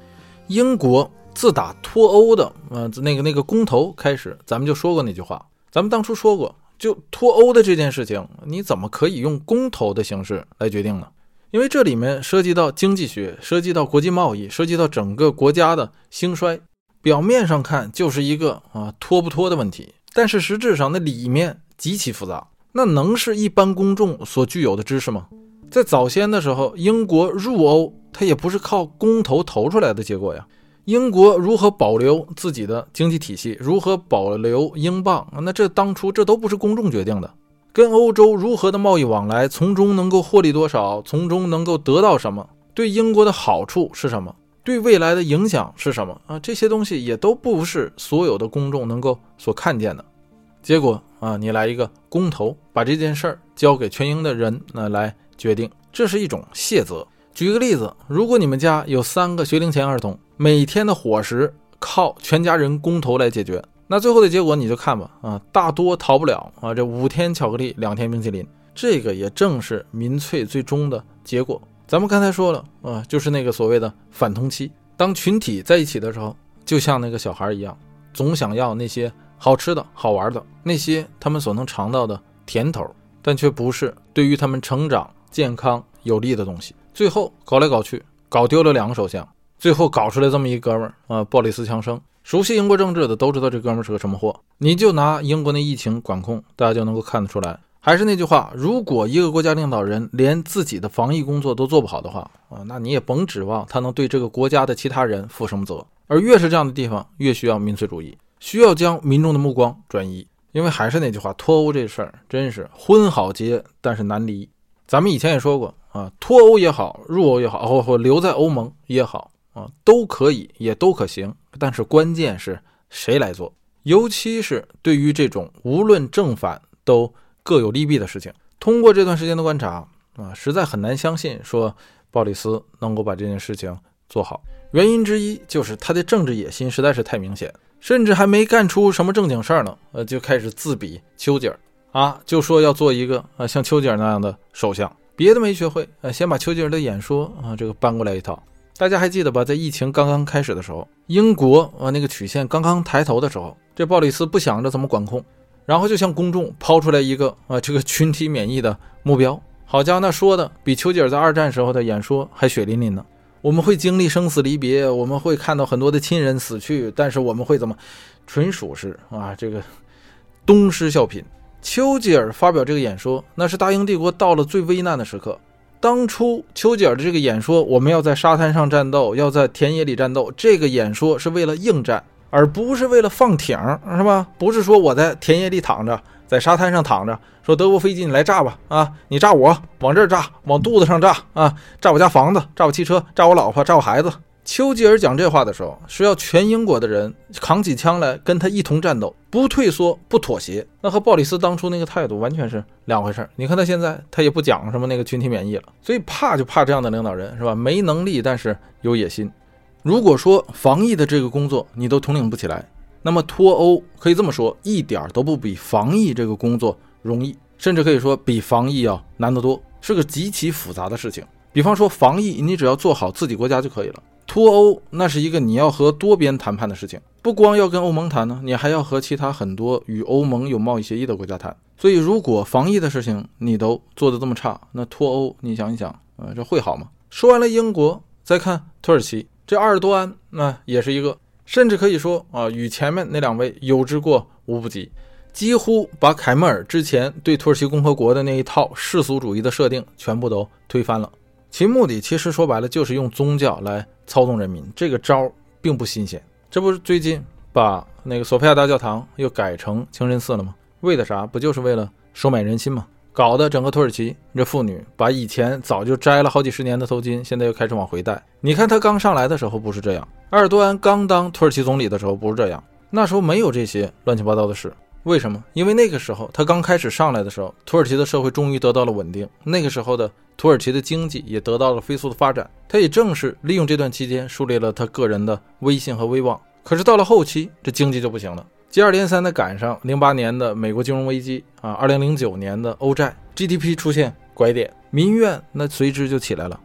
英国。自打脱欧的呃那个那个公投开始，咱们就说过那句话。咱们当初说过，就脱欧的这件事情，你怎么可以用公投的形式来决定呢？因为这里面涉及到经济学，涉及到国际贸易，涉及到整个国家的兴衰。表面上看就是一个啊脱不脱的问题，但是实质上那里面极其复杂。那能是一般公众所具有的知识吗？在早先的时候，英国入欧，它也不是靠公投投出来的结果呀。英国如何保留自己的经济体系？如何保留英镑？那这当初这都不是公众决定的。跟欧洲如何的贸易往来，从中能够获利多少？从中能够得到什么？对英国的好处是什么？对未来的影响是什么？啊，这些东西也都不是所有的公众能够所看见的。结果啊，你来一个公投，把这件事儿交给全英的人那来决定，这是一种卸责。举个例子，如果你们家有三个学龄前儿童，每天的伙食靠全家人公投来解决，那最后的结果你就看吧，啊，大多逃不了啊，这五天巧克力，两天冰淇淋，这个也正是民粹最终的结果。咱们刚才说了啊，就是那个所谓的反通期，当群体在一起的时候，就像那个小孩一样，总想要那些好吃的、好玩的，那些他们所能尝到的甜头，但却不是对于他们成长健康有利的东西。最后搞来搞去，搞丢了两个首相，最后搞出来这么一哥们儿啊，鲍里斯·强生。熟悉英国政治的都知道这哥们是个什么货。你就拿英国那疫情管控，大家就能够看得出来。还是那句话，如果一个国家领导人连自己的防疫工作都做不好的话啊，那你也甭指望他能对这个国家的其他人负什么责。而越是这样的地方，越需要民粹主义，需要将民众的目光转移。因为还是那句话，脱欧这事儿真是婚好结，但是难离。咱们以前也说过。啊，脱欧也好，入欧也好，或或留在欧盟也好，啊，都可以，也都可行。但是关键是谁来做？尤其是对于这种无论正反都各有利弊的事情，通过这段时间的观察，啊，实在很难相信说鲍里斯能够把这件事情做好。原因之一就是他的政治野心实在是太明显，甚至还没干出什么正经事儿呢，呃，就开始自比丘吉尔啊，就说要做一个啊像丘吉尔那样的首相。别的没学会，呃，先把丘吉尔的演说啊，这个搬过来一套。大家还记得吧？在疫情刚刚开始的时候，英国啊那个曲线刚刚抬头的时候，这鲍里斯不想着怎么管控，然后就向公众抛出来一个啊这个群体免疫的目标。好家伙，那说的比丘吉尔在二战时候的演说还血淋淋呢。我们会经历生死离别，我们会看到很多的亲人死去，但是我们会怎么？纯属是啊这个东施效颦。丘吉尔发表这个演说，那是大英帝国到了最危难的时刻。当初丘吉尔的这个演说，我们要在沙滩上战斗，要在田野里战斗，这个演说是为了应战，而不是为了放艇，是吧？不是说我在田野里躺着，在沙滩上躺着，说德国飞机你来炸吧，啊，你炸我，往这儿炸，往肚子上炸，啊，炸我家房子，炸我汽车，炸我老婆，炸我孩子。丘吉尔讲这话的时候，是要全英国的人扛起枪来跟他一同战斗，不退缩，不妥协。那和鲍里斯当初那个态度完全是两回事儿。你看他现在，他也不讲什么那个群体免疫了。所以怕就怕这样的领导人，是吧？没能力，但是有野心。如果说防疫的这个工作你都统领不起来，那么脱欧可以这么说，一点都不比防疫这个工作容易，甚至可以说比防疫要难得多，是个极其复杂的事情。比方说防疫，你只要做好自己国家就可以了。脱欧那是一个你要和多边谈判的事情，不光要跟欧盟谈呢，你还要和其他很多与欧盟有贸易协议的国家谈。所以，如果防疫的事情你都做得这么差，那脱欧你想一想，呃，这会好吗？说完了英国，再看土耳其，这阿尔多安那也是一个，甚至可以说啊，与前面那两位有之过无不及，几乎把凯末尔之前对土耳其共和国的那一套世俗主义的设定全部都推翻了。其目的其实说白了就是用宗教来操纵人民，这个招并不新鲜。这不是最近把那个索菲亚大教堂又改成清真寺了吗？为的啥？不就是为了收买人心吗？搞得整个土耳其这妇女把以前早就摘了好几十年的头巾，现在又开始往回戴。你看他刚上来的时候不是这样，埃尔多安刚当土耳其总理的时候不是这样，那时候没有这些乱七八糟的事。为什么？因为那个时候他刚开始上来的时候，土耳其的社会终于得到了稳定。那个时候的土耳其的经济也得到了飞速的发展。他也正是利用这段期间树立了他个人的威信和威望。可是到了后期，这经济就不行了，接二连三的赶上零八年的美国金融危机啊，二零零九年的欧债，GDP 出现拐点，民怨那随之就起来了。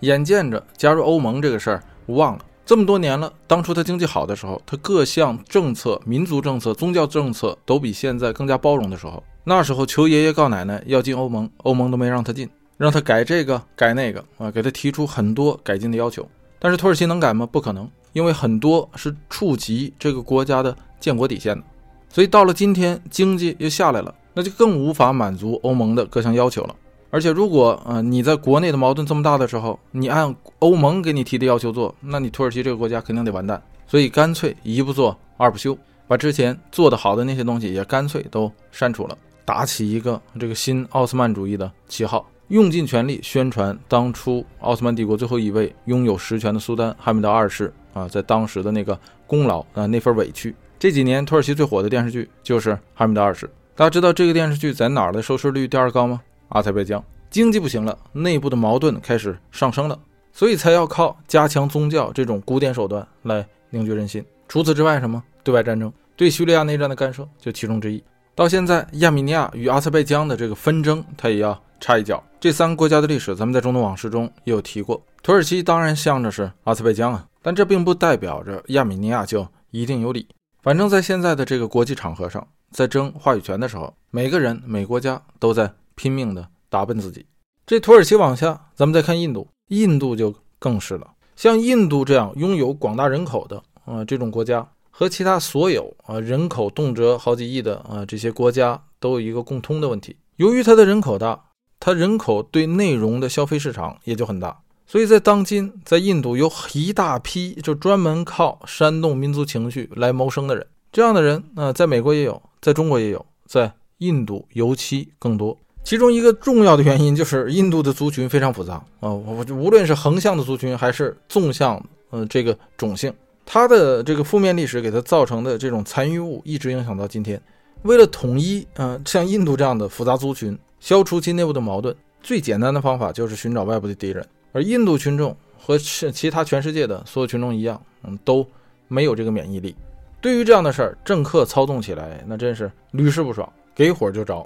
眼见着加入欧盟这个事儿无望了。这么多年了，当初他经济好的时候，他各项政策、民族政策、宗教政策都比现在更加包容的时候，那时候求爷爷告奶奶要进欧盟，欧盟都没让他进，让他改这个改那个啊，给他提出很多改进的要求。但是土耳其能改吗？不可能，因为很多是触及这个国家的建国底线的。所以到了今天，经济又下来了，那就更无法满足欧盟的各项要求了。而且，如果呃你在国内的矛盾这么大的时候，你按欧盟给你提的要求做，那你土耳其这个国家肯定得完蛋。所以干脆一不做二不休，把之前做的好的那些东西也干脆都删除了，打起一个这个新奥斯曼主义的旗号，用尽全力宣传当初奥斯曼帝国最后一位拥有实权的苏丹哈密德二世啊，在当时的那个功劳啊那份委屈。这几年土耳其最火的电视剧就是哈密德二世，大家知道这个电视剧在哪儿的收视率第二高吗？阿塞拜疆经济不行了，内部的矛盾开始上升了，所以才要靠加强宗教这种古典手段来凝聚人心。除此之外，什么对外战争、对叙利亚内战的干涉就其中之一。到现在，亚美尼亚与阿塞拜疆的这个纷争，它也要插一脚。这三个国家的历史，咱们在中东往事中也有提过。土耳其当然向着是阿塞拜疆啊，但这并不代表着亚美尼亚就一定有理。反正，在现在的这个国际场合上，在争话语权的时候，每个人、每国家都在拼命的打扮自己。这土耳其往下，咱们再看印度，印度就更是了。像印度这样拥有广大人口的啊这种国家。和其他所有啊人口动辄好几亿的啊这些国家都有一个共通的问题，由于它的人口大，它人口对内容的消费市场也就很大，所以在当今在印度有一大批就专门靠煽动民族情绪来谋生的人，这样的人啊在美国也有，在中国也有，在印度尤其更多。其中一个重要的原因就是印度的族群非常复杂啊，我无论是横向的族群还是纵向，嗯这个种姓。它的这个负面历史给它造成的这种残余物一直影响到今天。为了统一，嗯，像印度这样的复杂族群，消除其内部的矛盾，最简单的方法就是寻找外部的敌人。而印度群众和其其他全世界的所有群众一样，嗯，都没有这个免疫力。对于这样的事儿，政客操纵起来那真是屡试不爽，给火就着。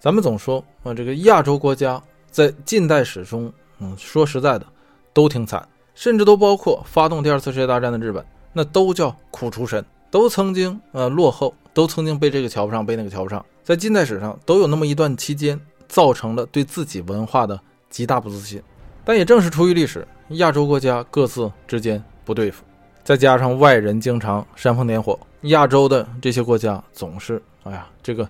咱们总说啊，这个亚洲国家在近代史中，嗯，说实在的，都挺惨，甚至都包括发动第二次世界大战的日本。那都叫苦出身，都曾经呃落后，都曾经被这个瞧不上，被那个瞧不上，在近代史上都有那么一段期间，造成了对自己文化的极大不自信。但也正是出于历史，亚洲国家各自之间不对付，再加上外人经常煽风点火，亚洲的这些国家总是，哎呀，这个，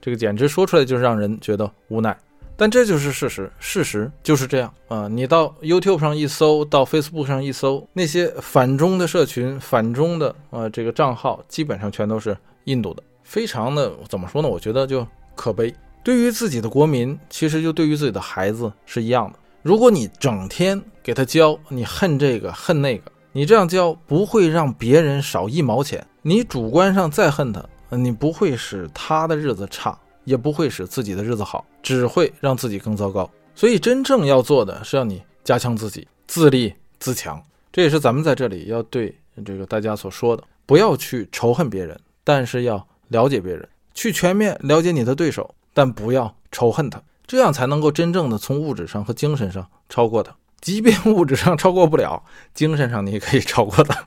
这个简直说出来就是让人觉得无奈。但这就是事实，事实就是这样啊！你到 YouTube 上一搜，到 Facebook 上一搜，那些反中的社群、反中的啊这个账号，基本上全都是印度的，非常的怎么说呢？我觉得就可悲。对于自己的国民，其实就对于自己的孩子是一样的。如果你整天给他教你恨这个恨那个，你这样教不会让别人少一毛钱。你主观上再恨他，你不会使他的日子差。也不会使自己的日子好，只会让自己更糟糕。所以，真正要做的是让你加强自己，自立自强。这也是咱们在这里要对这个大家所说的：不要去仇恨别人，但是要了解别人，去全面了解你的对手，但不要仇恨他，这样才能够真正的从物质上和精神上超过他。即便物质上超过不了，精神上你也可以超过他。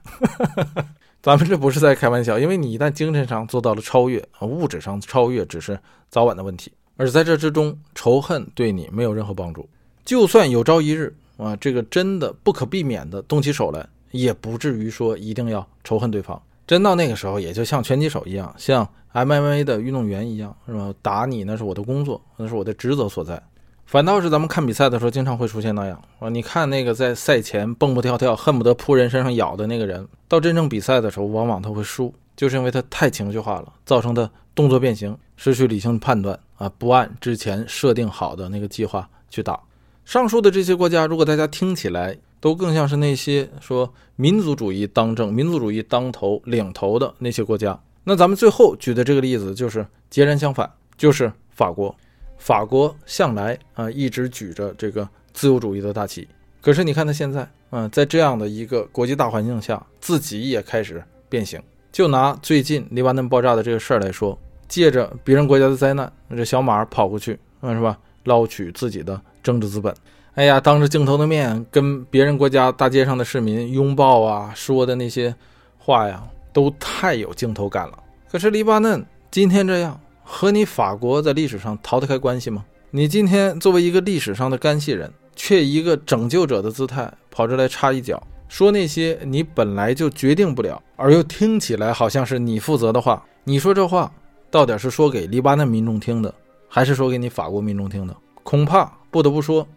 咱们这不是在开玩笑，因为你一旦精神上做到了超越啊，物质上超越只是早晚的问题。而在这之中，仇恨对你没有任何帮助。就算有朝一日啊，这个真的不可避免的动起手来，也不至于说一定要仇恨对方。真到那个时候，也就像拳击手一样，像 MMA 的运动员一样，是吧？打你那是我的工作，那是我的职责所在。反倒是咱们看比赛的时候，经常会出现那样啊！你看那个在赛前蹦蹦跳跳，恨不得扑人身上咬的那个人，到真正比赛的时候，往往他会输，就是因为他太情绪化了，造成的动作变形，失去理性判断啊，不按之前设定好的那个计划去打。上述的这些国家，如果大家听起来都更像是那些说民族主义当政、民族主义当头领头的那些国家，那咱们最后举的这个例子就是截然相反，就是法国。法国向来啊一直举着这个自由主义的大旗，可是你看他现在啊，在这样的一个国际大环境下，自己也开始变形。就拿最近黎巴嫩爆炸的这个事儿来说，借着别人国家的灾难，这小马跑过去啊，是吧？捞取自己的政治资本。哎呀，当着镜头的面跟别人国家大街上的市民拥抱啊，说的那些话呀，都太有镜头感了。可是黎巴嫩今天这样。和你法国在历史上逃得开关系吗？你今天作为一个历史上的干系人，却一个拯救者的姿态跑这来插一脚，说那些你本来就决定不了，而又听起来好像是你负责的话。你说这话到底是说给黎巴嫩民众听的，还是说给你法国民众听的？恐怕不得不说，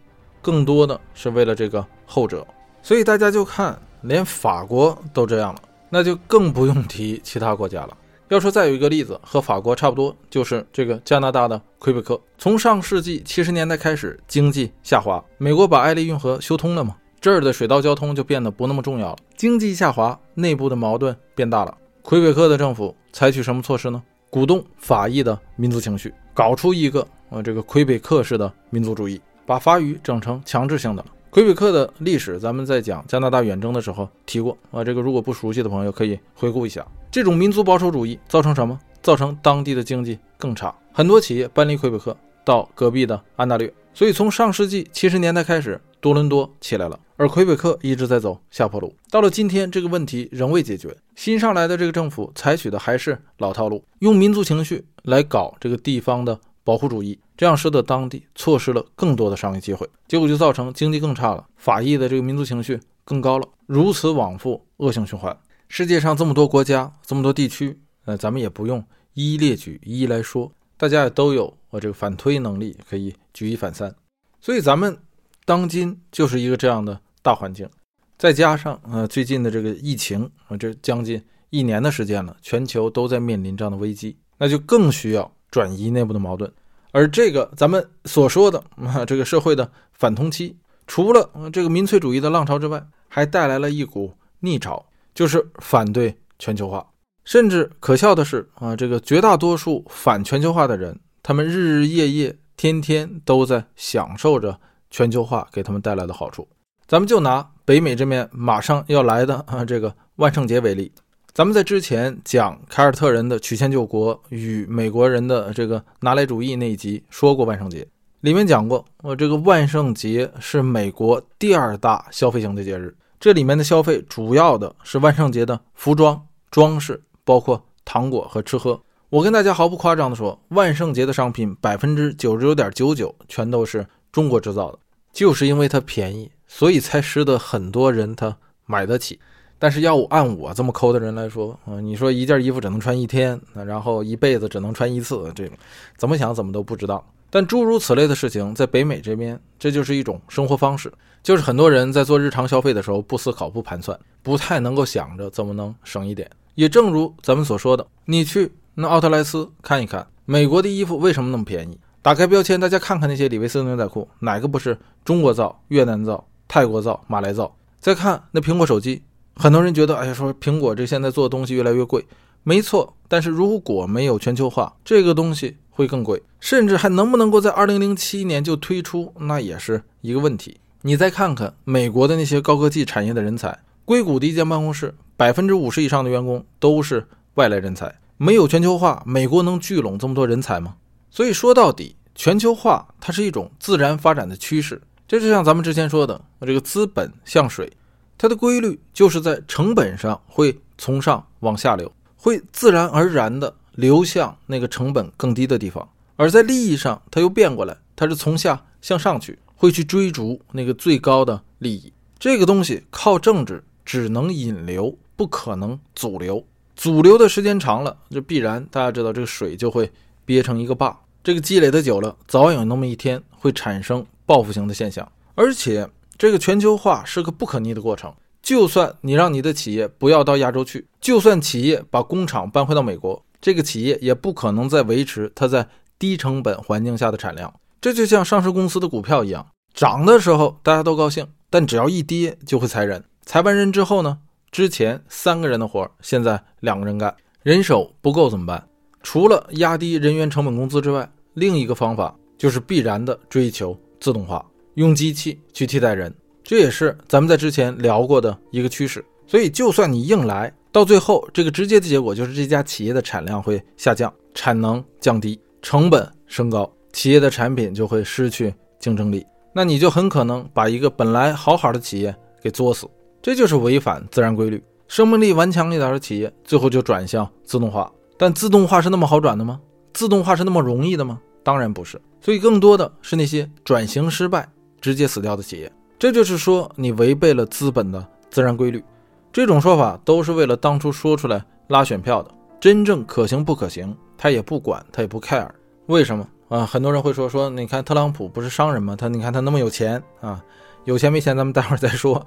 更多的是为了这个后者。所以大家就看，连法国都这样了，那就更不用提其他国家了。要说再有一个例子和法国差不多，就是这个加拿大的魁北克。从上世纪七十年代开始，经济下滑，美国把艾利运河修通了嘛，这儿的水道交通就变得不那么重要了。经济下滑，内部的矛盾变大了。魁北克的政府采取什么措施呢？鼓动法裔的民族情绪，搞出一个呃这个魁北克式的民族主义，把法语整成强制性的了。魁北克的历史，咱们在讲加拿大远征的时候提过啊。这个如果不熟悉的朋友可以回顾一下。这种民族保守主义造成什么？造成当地的经济更差，很多企业搬离魁北克到隔壁的安大略。所以从上世纪七十年代开始，多伦多起来了，而魁北克一直在走下坡路。到了今天，这个问题仍未解决，新上来的这个政府采取的还是老套路，用民族情绪来搞这个地方的保护主义，这样使得当地错失了更多的商业机会，结果就造成经济更差了，法裔的这个民族情绪更高了，如此往复，恶性循环。世界上这么多国家，这么多地区，呃，咱们也不用一一列举，一一来说。大家也都有我这个反推能力，可以举一反三，所以咱们当今就是一个这样的大环境，再加上呃最近的这个疫情啊，这将近一年的时间了，全球都在面临这样的危机，那就更需要转移内部的矛盾。而这个咱们所说的啊这个社会的反通期，除了这个民粹主义的浪潮之外，还带来了一股逆潮，就是反对全球化。甚至可笑的是啊，这个绝大多数反全球化的人，他们日日夜夜、天天都在享受着全球化给他们带来的好处。咱们就拿北美这面马上要来的啊这个万圣节为例，咱们在之前讲凯尔特人的曲线救国与美国人的这个拿来主义那一集说过万圣节，里面讲过，呃这个万圣节是美国第二大消费型的节日，这里面的消费主要的是万圣节的服装装饰。包括糖果和吃喝，我跟大家毫不夸张的说，万圣节的商品百分之九十九点九九全都是中国制造的，就是因为它便宜，所以才使得很多人他买得起。但是要按我这么抠的人来说，啊，你说一件衣服只能穿一天，然后一辈子只能穿一次，这怎么想怎么都不知道。但诸如此类的事情，在北美这边，这就是一种生活方式，就是很多人在做日常消费的时候不思考、不盘算，不太能够想着怎么能省一点。也正如咱们所说的，你去那奥特莱斯看一看，美国的衣服为什么那么便宜？打开标签，大家看看那些李维斯牛仔裤，哪个不是中国造、越南造、泰国造、马来造？再看那苹果手机，很多人觉得，哎呀，说苹果这现在做的东西越来越贵，没错。但是如果没有全球化，这个东西会更贵，甚至还能不能够在二零零七年就推出，那也是一个问题。你再看看美国的那些高科技产业的人才，硅谷的一间办公室。百分之五十以上的员工都是外来人才，没有全球化，美国能聚拢这么多人才吗？所以说到底，全球化它是一种自然发展的趋势。这就像咱们之前说的，这个资本像水，它的规律就是在成本上会从上往下流，会自然而然的流向那个成本更低的地方；而在利益上，它又变过来，它是从下向上去，会去追逐那个最高的利益。这个东西靠政治只能引流。不可能阻流，阻流的时间长了，就必然大家知道这个水就会憋成一个坝。这个积累的久了，早晚有那么一天会产生报复性的现象。而且这个全球化是个不可逆的过程，就算你让你的企业不要到亚洲去，就算企业把工厂搬回到美国，这个企业也不可能再维持它在低成本环境下的产量。这就像上市公司的股票一样，涨的时候大家都高兴，但只要一跌就会裁人，裁完人之后呢？之前三个人的活，现在两个人干，人手不够怎么办？除了压低人员成本工资之外，另一个方法就是必然的追求自动化，用机器去替代人，这也是咱们在之前聊过的一个趋势。所以，就算你硬来，到最后这个直接的结果就是这家企业的产量会下降，产能降低，成本升高，企业的产品就会失去竞争力，那你就很可能把一个本来好好的企业给作死。这就是违反自然规律，生命力顽强一点的企业，最后就转向自动化。但自动化是那么好转的吗？自动化是那么容易的吗？当然不是。所以更多的是那些转型失败、直接死掉的企业。这就是说，你违背了资本的自然规律。这种说法都是为了当初说出来拉选票的，真正可行不可行，他也不管，他也不 care。为什么啊？很多人会说说，你看特朗普不是商人吗？他你看他那么有钱啊。有钱没钱，咱们待会儿再说。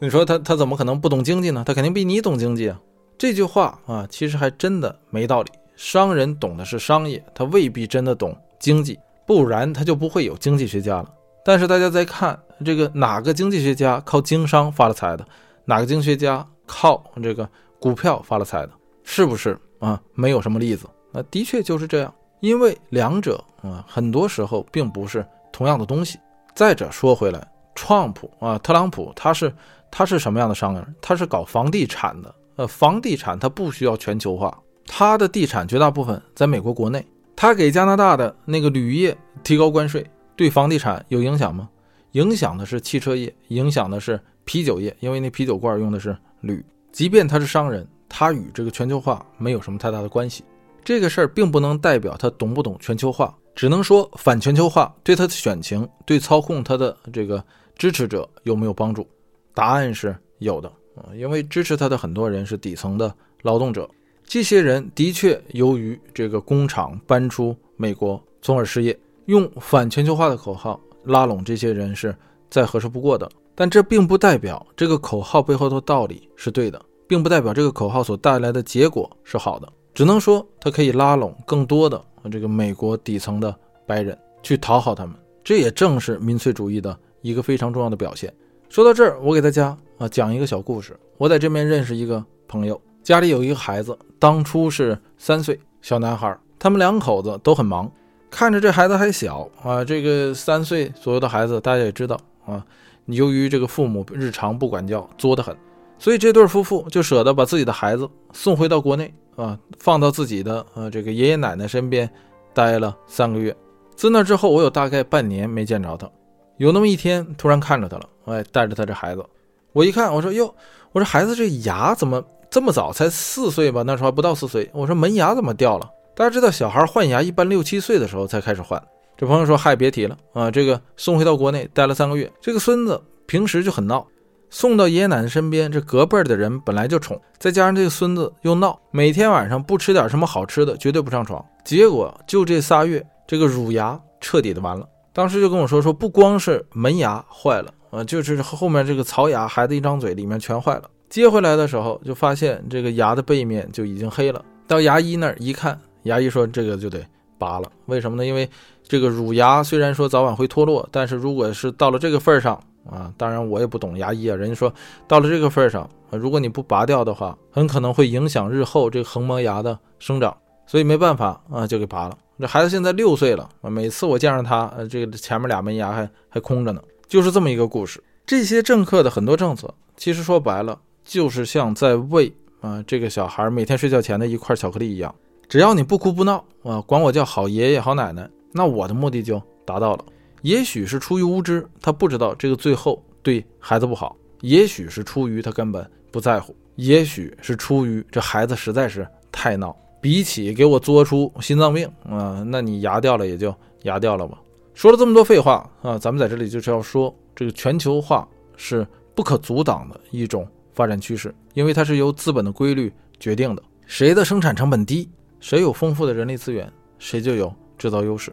你说他他怎么可能不懂经济呢？他肯定比你懂经济啊！这句话啊，其实还真的没道理。商人懂的是商业，他未必真的懂经济，不然他就不会有经济学家了。但是大家再看这个哪个经济学家靠经商发了财的，哪个经济学家靠这个股票发了财的，是不是啊？没有什么例子。那的确就是这样，因为两者啊，很多时候并不是同样的东西。再者说回来。创普啊，特朗普他是他是什么样的商人？他是搞房地产的。呃，房地产它不需要全球化，他的地产绝大部分在美国国内，他给加拿大的那个铝业提高关税，对房地产有影响吗？影响的是汽车业，影响的是啤酒业，因为那啤酒罐用的是铝。即便他是商人，他与这个全球化没有什么太大的关系。这个事儿并不能代表他懂不懂全球化，只能说反全球化对他的选情、对操控他的这个支持者有没有帮助？答案是有的啊，因为支持他的很多人是底层的劳动者，这些人的确由于这个工厂搬出美国，从而失业。用反全球化的口号拉拢这些人是再合适不过的，但这并不代表这个口号背后的道理是对的，并不代表这个口号所带来的结果是好的。只能说，它可以拉拢更多的这个美国底层的白人去讨好他们，这也正是民粹主义的一个非常重要的表现。说到这儿，我给大家啊讲一个小故事。我在这边认识一个朋友，家里有一个孩子，当初是三岁小男孩，他们两口子都很忙，看着这孩子还小啊，这个三岁左右的孩子，大家也知道啊，由于这个父母日常不管教，作得很，所以这对夫妇就舍得把自己的孩子送回到国内。啊，放到自己的呃这个爷爷奶奶身边，待了三个月。自那之后，我有大概半年没见着他。有那么一天，突然看着他了，哎，带着他这孩子，我一看，我说哟，我说孩子这牙怎么这么早？才四岁吧？那时候还不到四岁。我说门牙怎么掉了？大家知道，小孩换牙一般六七岁的时候才开始换。这朋友说，嗨，别提了啊，这个送回到国内待了三个月，这个孙子平时就很闹。送到爷爷奶奶身边，这隔辈儿的人本来就宠，再加上这个孙子又闹，每天晚上不吃点什么好吃的，绝对不上床。结果就这仨月，这个乳牙彻底的完了。当时就跟我说说，不光是门牙坏了啊，就是后面这个槽牙，孩子一张嘴里面全坏了。接回来的时候，就发现这个牙的背面就已经黑了。到牙医那儿一看，牙医说这个就得拔了。为什么呢？因为这个乳牙虽然说早晚会脱落，但是如果是到了这个份儿上。啊，当然我也不懂牙医啊。人家说到了这个份上啊，如果你不拔掉的话，很可能会影响日后这个横膜牙的生长，所以没办法啊，就给拔了。这孩子现在六岁了啊，每次我见着他，呃，这个前面俩门牙还还空着呢，就是这么一个故事。这些政客的很多政策，其实说白了就是像在喂啊这个小孩每天睡觉前的一块巧克力一样，只要你不哭不闹啊，管我叫好爷爷好奶奶，那我的目的就达到了。也许是出于无知，他不知道这个最后对孩子不好；也许是出于他根本不在乎；也许是出于这孩子实在是太闹。比起给我作出心脏病啊，那你牙掉了也就牙掉了吧。说了这么多废话啊，咱们在这里就是要说，这个全球化是不可阻挡的一种发展趋势，因为它是由资本的规律决定的。谁的生产成本低，谁有丰富的人力资源，谁就有制造优势。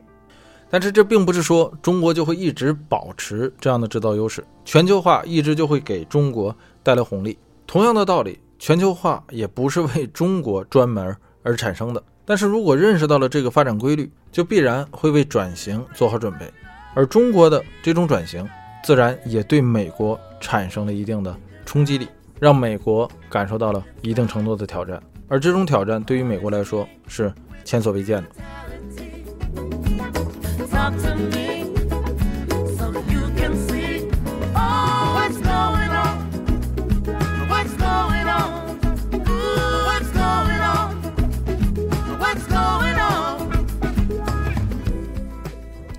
但是这并不是说中国就会一直保持这样的制造优势，全球化一直就会给中国带来红利。同样的道理，全球化也不是为中国专门而产生的。但是如果认识到了这个发展规律，就必然会为转型做好准备。而中国的这种转型，自然也对美国产生了一定的冲击力，让美国感受到了一定程度的挑战。而这种挑战对于美国来说是前所未见的。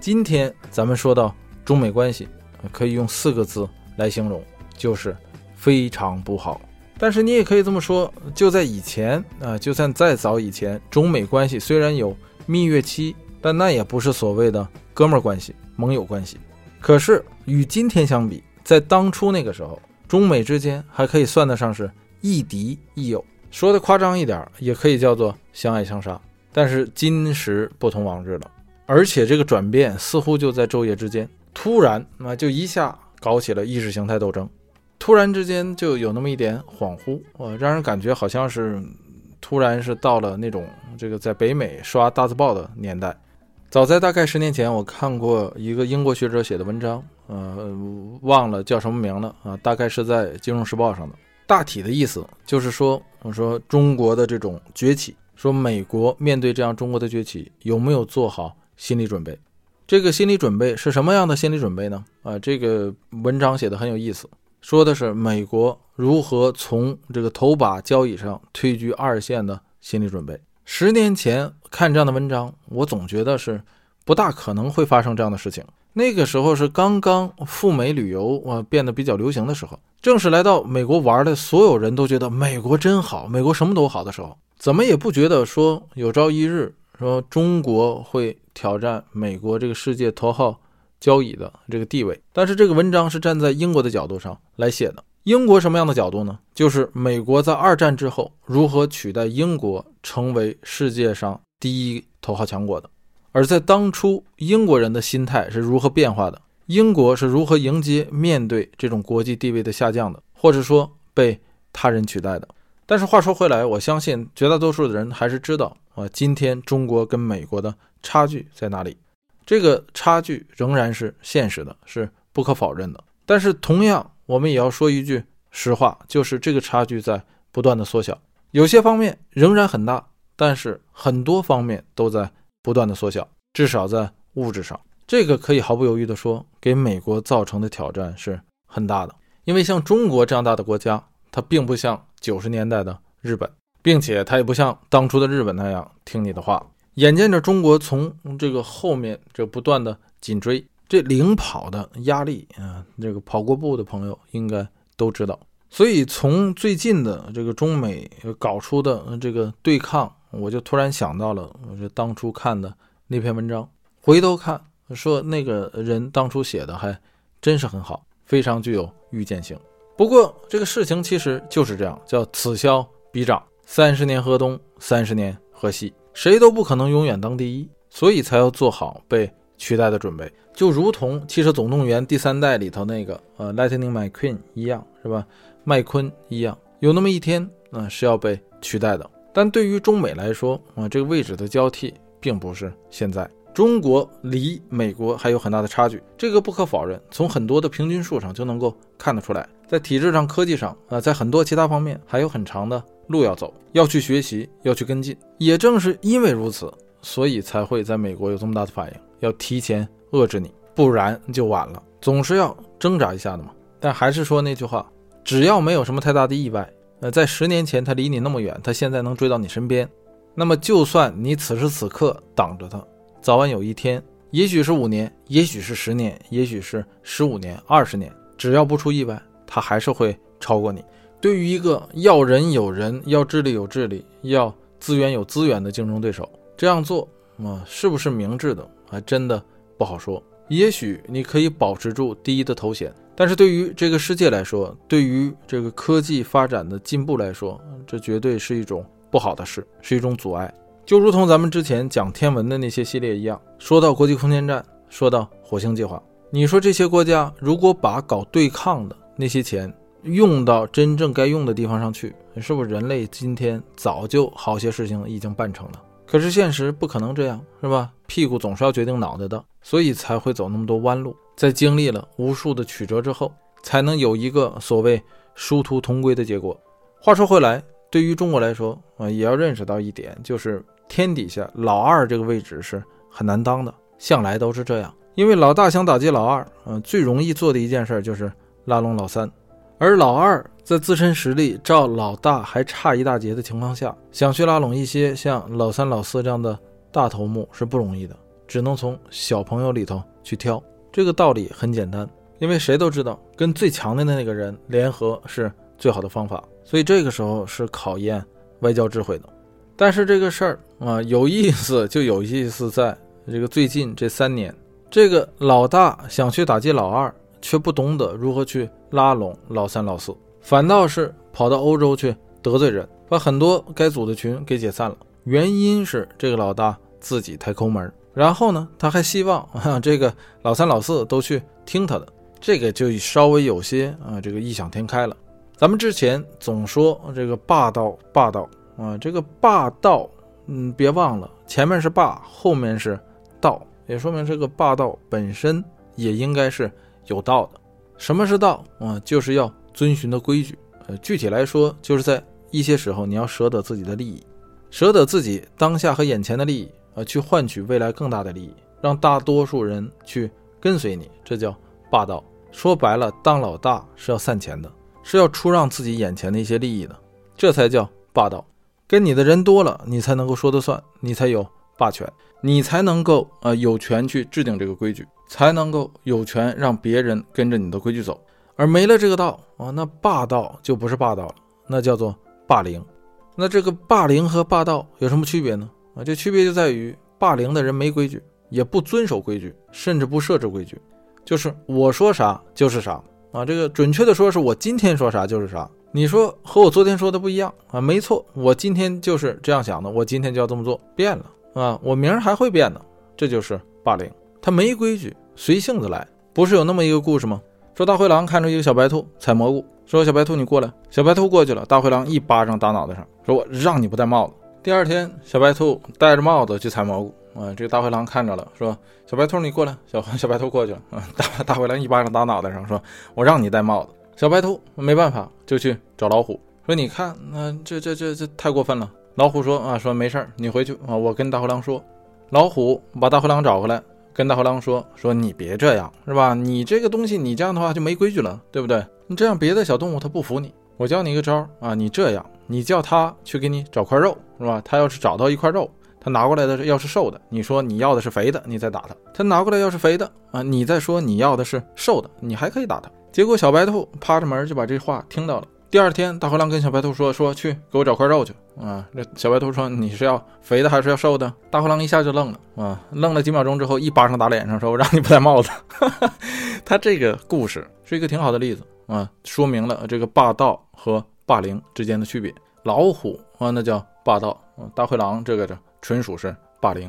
今天咱们说到中美关系，可以用四个字来形容，就是非常不好。但是你也可以这么说，就在以前啊，就算再早以前，中美关系虽然有蜜月期。但那也不是所谓的哥们儿关系、盟友关系。可是与今天相比，在当初那个时候，中美之间还可以算得上是亦敌亦友。说的夸张一点，也可以叫做相爱相杀。但是今时不同往日了，而且这个转变似乎就在昼夜之间，突然啊，就一下搞起了意识形态斗争，突然之间就有那么一点恍惚，啊，让人感觉好像是突然是到了那种这个在北美刷大字报的年代。早在大概十年前，我看过一个英国学者写的文章，呃，忘了叫什么名了啊，大概是在《金融时报》上的。大体的意思就是说，我说中国的这种崛起，说美国面对这样中国的崛起，有没有做好心理准备？这个心理准备是什么样的心理准备呢？啊，这个文章写的很有意思，说的是美国如何从这个头把交椅上退居二线的心理准备。十年前看这样的文章，我总觉得是不大可能会发生这样的事情。那个时候是刚刚赴美旅游啊变得比较流行的时候，正是来到美国玩的所有人都觉得美国真好，美国什么都好的时候，怎么也不觉得说有朝一日说中国会挑战美国这个世界头号交易的这个地位。但是这个文章是站在英国的角度上来写的。英国什么样的角度呢？就是美国在二战之后如何取代英国成为世界上第一头号强国的，而在当初英国人的心态是如何变化的？英国是如何迎接面对这种国际地位的下降的，或者说被他人取代的？但是话说回来，我相信绝大多数的人还是知道啊，今天中国跟美国的差距在哪里？这个差距仍然是现实的，是不可否认的。但是同样，我们也要说一句实话，就是这个差距在不断的缩小，有些方面仍然很大，但是很多方面都在不断的缩小，至少在物质上，这个可以毫不犹豫的说，给美国造成的挑战是很大的。因为像中国这样大的国家，它并不像九十年代的日本，并且它也不像当初的日本那样听你的话。眼见着中国从这个后面这不断的紧追。这领跑的压力啊，这个跑过步的朋友应该都知道。所以从最近的这个中美搞出的这个对抗，我就突然想到了我这当初看的那篇文章。回头看，说那个人当初写的还真是很好，非常具有预见性。不过这个事情其实就是这样，叫此消彼长，三十年河东，三十年河西，谁都不可能永远当第一，所以才要做好被取代的准备。就如同《汽车总动员》第三代里头那个呃，Lightning McQueen 一样，是吧？麦昆一样，有那么一天，啊，是要被取代的。但对于中美来说，啊，这个位置的交替并不是现在。中国离美国还有很大的差距，这个不可否认。从很多的平均数上就能够看得出来，在体制上、科技上，啊，在很多其他方面还有很长的路要走，要去学习，要去跟进。也正是因为如此，所以才会在美国有这么大的反应，要提前。遏制你，不然就晚了。总是要挣扎一下的嘛。但还是说那句话，只要没有什么太大的意外，呃，在十年前他离你那么远，他现在能追到你身边，那么就算你此时此刻挡着他，早晚有一天，也许是五年，也许是十年，也许是十五年、二十年，只要不出意外，他还是会超过你。对于一个要人有人、要智力有智力、要资源有资源的竞争对手，这样做啊，是不是明智的？还真的。不好说，也许你可以保持住第一的头衔，但是对于这个世界来说，对于这个科技发展的进步来说，这绝对是一种不好的事，是一种阻碍。就如同咱们之前讲天文的那些系列一样，说到国际空间站，说到火星计划，你说这些国家如果把搞对抗的那些钱用到真正该用的地方上去，是不是人类今天早就好些事情已经办成了？可是现实不可能这样，是吧？屁股总是要决定脑袋的，所以才会走那么多弯路。在经历了无数的曲折之后，才能有一个所谓殊途同归的结果。话说回来，对于中国来说啊，也要认识到一点，就是天底下老二这个位置是很难当的，向来都是这样。因为老大想打击老二，嗯，最容易做的一件事就是拉拢老三，而老二。在自身实力照老大还差一大截的情况下，想去拉拢一些像老三、老四这样的大头目是不容易的，只能从小朋友里头去挑。这个道理很简单，因为谁都知道，跟最强的那个人联合是最好的方法。所以这个时候是考验外交智慧的。但是这个事儿啊，有意思就有意思在这个最近这三年，这个老大想去打击老二，却不懂得如何去拉拢老三、老四。反倒是跑到欧洲去得罪人，把很多该组的群给解散了。原因是这个老大自己太抠门，然后呢，他还希望啊这个老三老四都去听他的，这个就稍微有些啊这个异想天开了。咱们之前总说这个霸道霸道啊，这个霸道，嗯，别忘了前面是霸，后面是道，也说明这个霸道本身也应该是有道的。什么是道啊？就是要。遵循的规矩，呃，具体来说，就是在一些时候，你要舍得自己的利益，舍得自己当下和眼前的利益，呃，去换取未来更大的利益，让大多数人去跟随你，这叫霸道。说白了，当老大是要散钱的，是要出让自己眼前的一些利益的，这才叫霸道。跟你的人多了，你才能够说得算，你才有霸权，你才能够呃有权去制定这个规矩，才能够有权让别人跟着你的规矩走。而没了这个道啊，那霸道就不是霸道了，那叫做霸凌。那这个霸凌和霸道有什么区别呢？啊，这区别就在于霸凌的人没规矩，也不遵守规矩，甚至不设置规矩，就是我说啥就是啥啊。这个准确的说是我今天说啥就是啥。你说和我昨天说的不一样啊？没错，我今天就是这样想的，我今天就要这么做，变了啊，我明儿还会变的，这就是霸凌。他没规矩，随性子来。不是有那么一个故事吗？说大灰狼看着一个小白兔采蘑菇，说小白兔你过来，小白兔过去了，大灰狼一巴掌打脑袋上，说我让你不戴帽子。第二天，小白兔戴着帽子去采蘑菇，啊，这个大灰狼看着了，说小白兔你过来，小 小白兔过去了，啊，大大灰狼一巴掌打脑袋上，说我让你戴帽子。小白兔没办法，就去找老虎，说：“你看，那这这这这太过分了。”老虎说：“啊，说没事儿，你回去啊，我跟大灰狼说。”老虎把大灰狼找回来，跟大灰狼说：“说你别这样，是吧？你这个东西，你这样的话就没规矩了，对不对？你这样别的小动物它不服你。我教你一个招啊，你这样，你叫它去给你找块肉，是吧？它要是找到一块肉，它拿过来的要是瘦的，你说你要的是肥的，你再打它。它拿过来要是肥的啊，你再说你要的是瘦的，你还可以打它。”结果小白兔趴着门就把这话听到了。第二天，大灰狼跟小白兔说：“说去给我找块肉去啊！”这小白兔说：“你是要肥的还是要瘦的？”大灰狼一下就愣了啊，愣了几秒钟之后，一巴掌打脸上，说：“我让你不戴帽子。”他这个故事是一个挺好的例子啊，说明了这个霸道和霸凌之间的区别。老虎啊，那叫霸道啊；大灰狼这个这纯属是霸凌。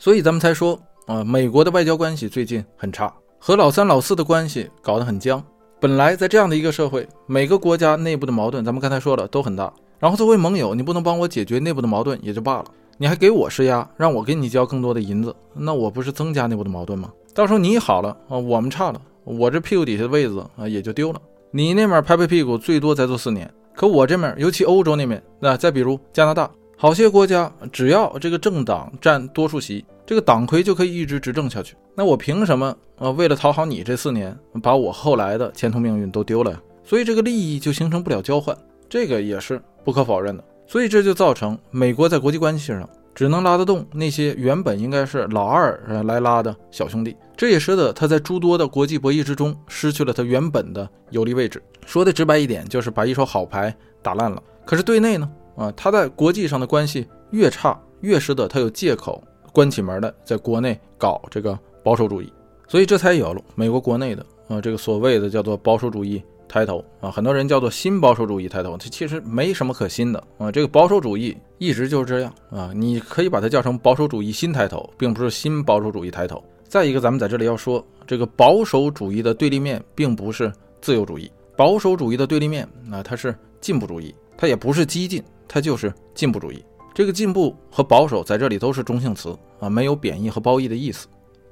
所以咱们才说啊，美国的外交关系最近很差。和老三老四的关系搞得很僵。本来在这样的一个社会，每个国家内部的矛盾，咱们刚才说了都很大。然后作为盟友，你不能帮我解决内部的矛盾也就罢了，你还给我施压，让我给你交更多的银子，那我不是增加内部的矛盾吗？到时候你好了啊，我们差了，我这屁股底下的位子啊也就丢了。你那面拍拍屁股，最多再做四年，可我这面，尤其欧洲那面，那再比如加拿大，好些国家，只要这个政党占多数席。这个党魁就可以一直执政下去，那我凭什么啊？为了讨好你这四年，把我后来的前途命运都丢了呀？所以这个利益就形成不了交换，这个也是不可否认的。所以这就造成美国在国际关系上只能拉得动那些原本应该是老二来拉的小兄弟，这也使得他在诸多的国际博弈之中失去了他原本的有利位置。说的直白一点，就是把一手好牌打烂了。可是对内呢？啊，他在国际上的关系越差，越使得他有借口。关起门来，在国内搞这个保守主义，所以这才有了美国国内的啊这个所谓的叫做保守主义抬头啊，很多人叫做新保守主义抬头，它其实没什么可新的啊。这个保守主义一直就是这样啊，你可以把它叫成保守主义新抬头，并不是新保守主义抬头。再一个，咱们在这里要说，这个保守主义的对立面并不是自由主义，保守主义的对立面啊，它是进步主义，它也不是激进，它就是进步主义。这个进步和保守在这里都是中性词啊，没有贬义和褒义的意思。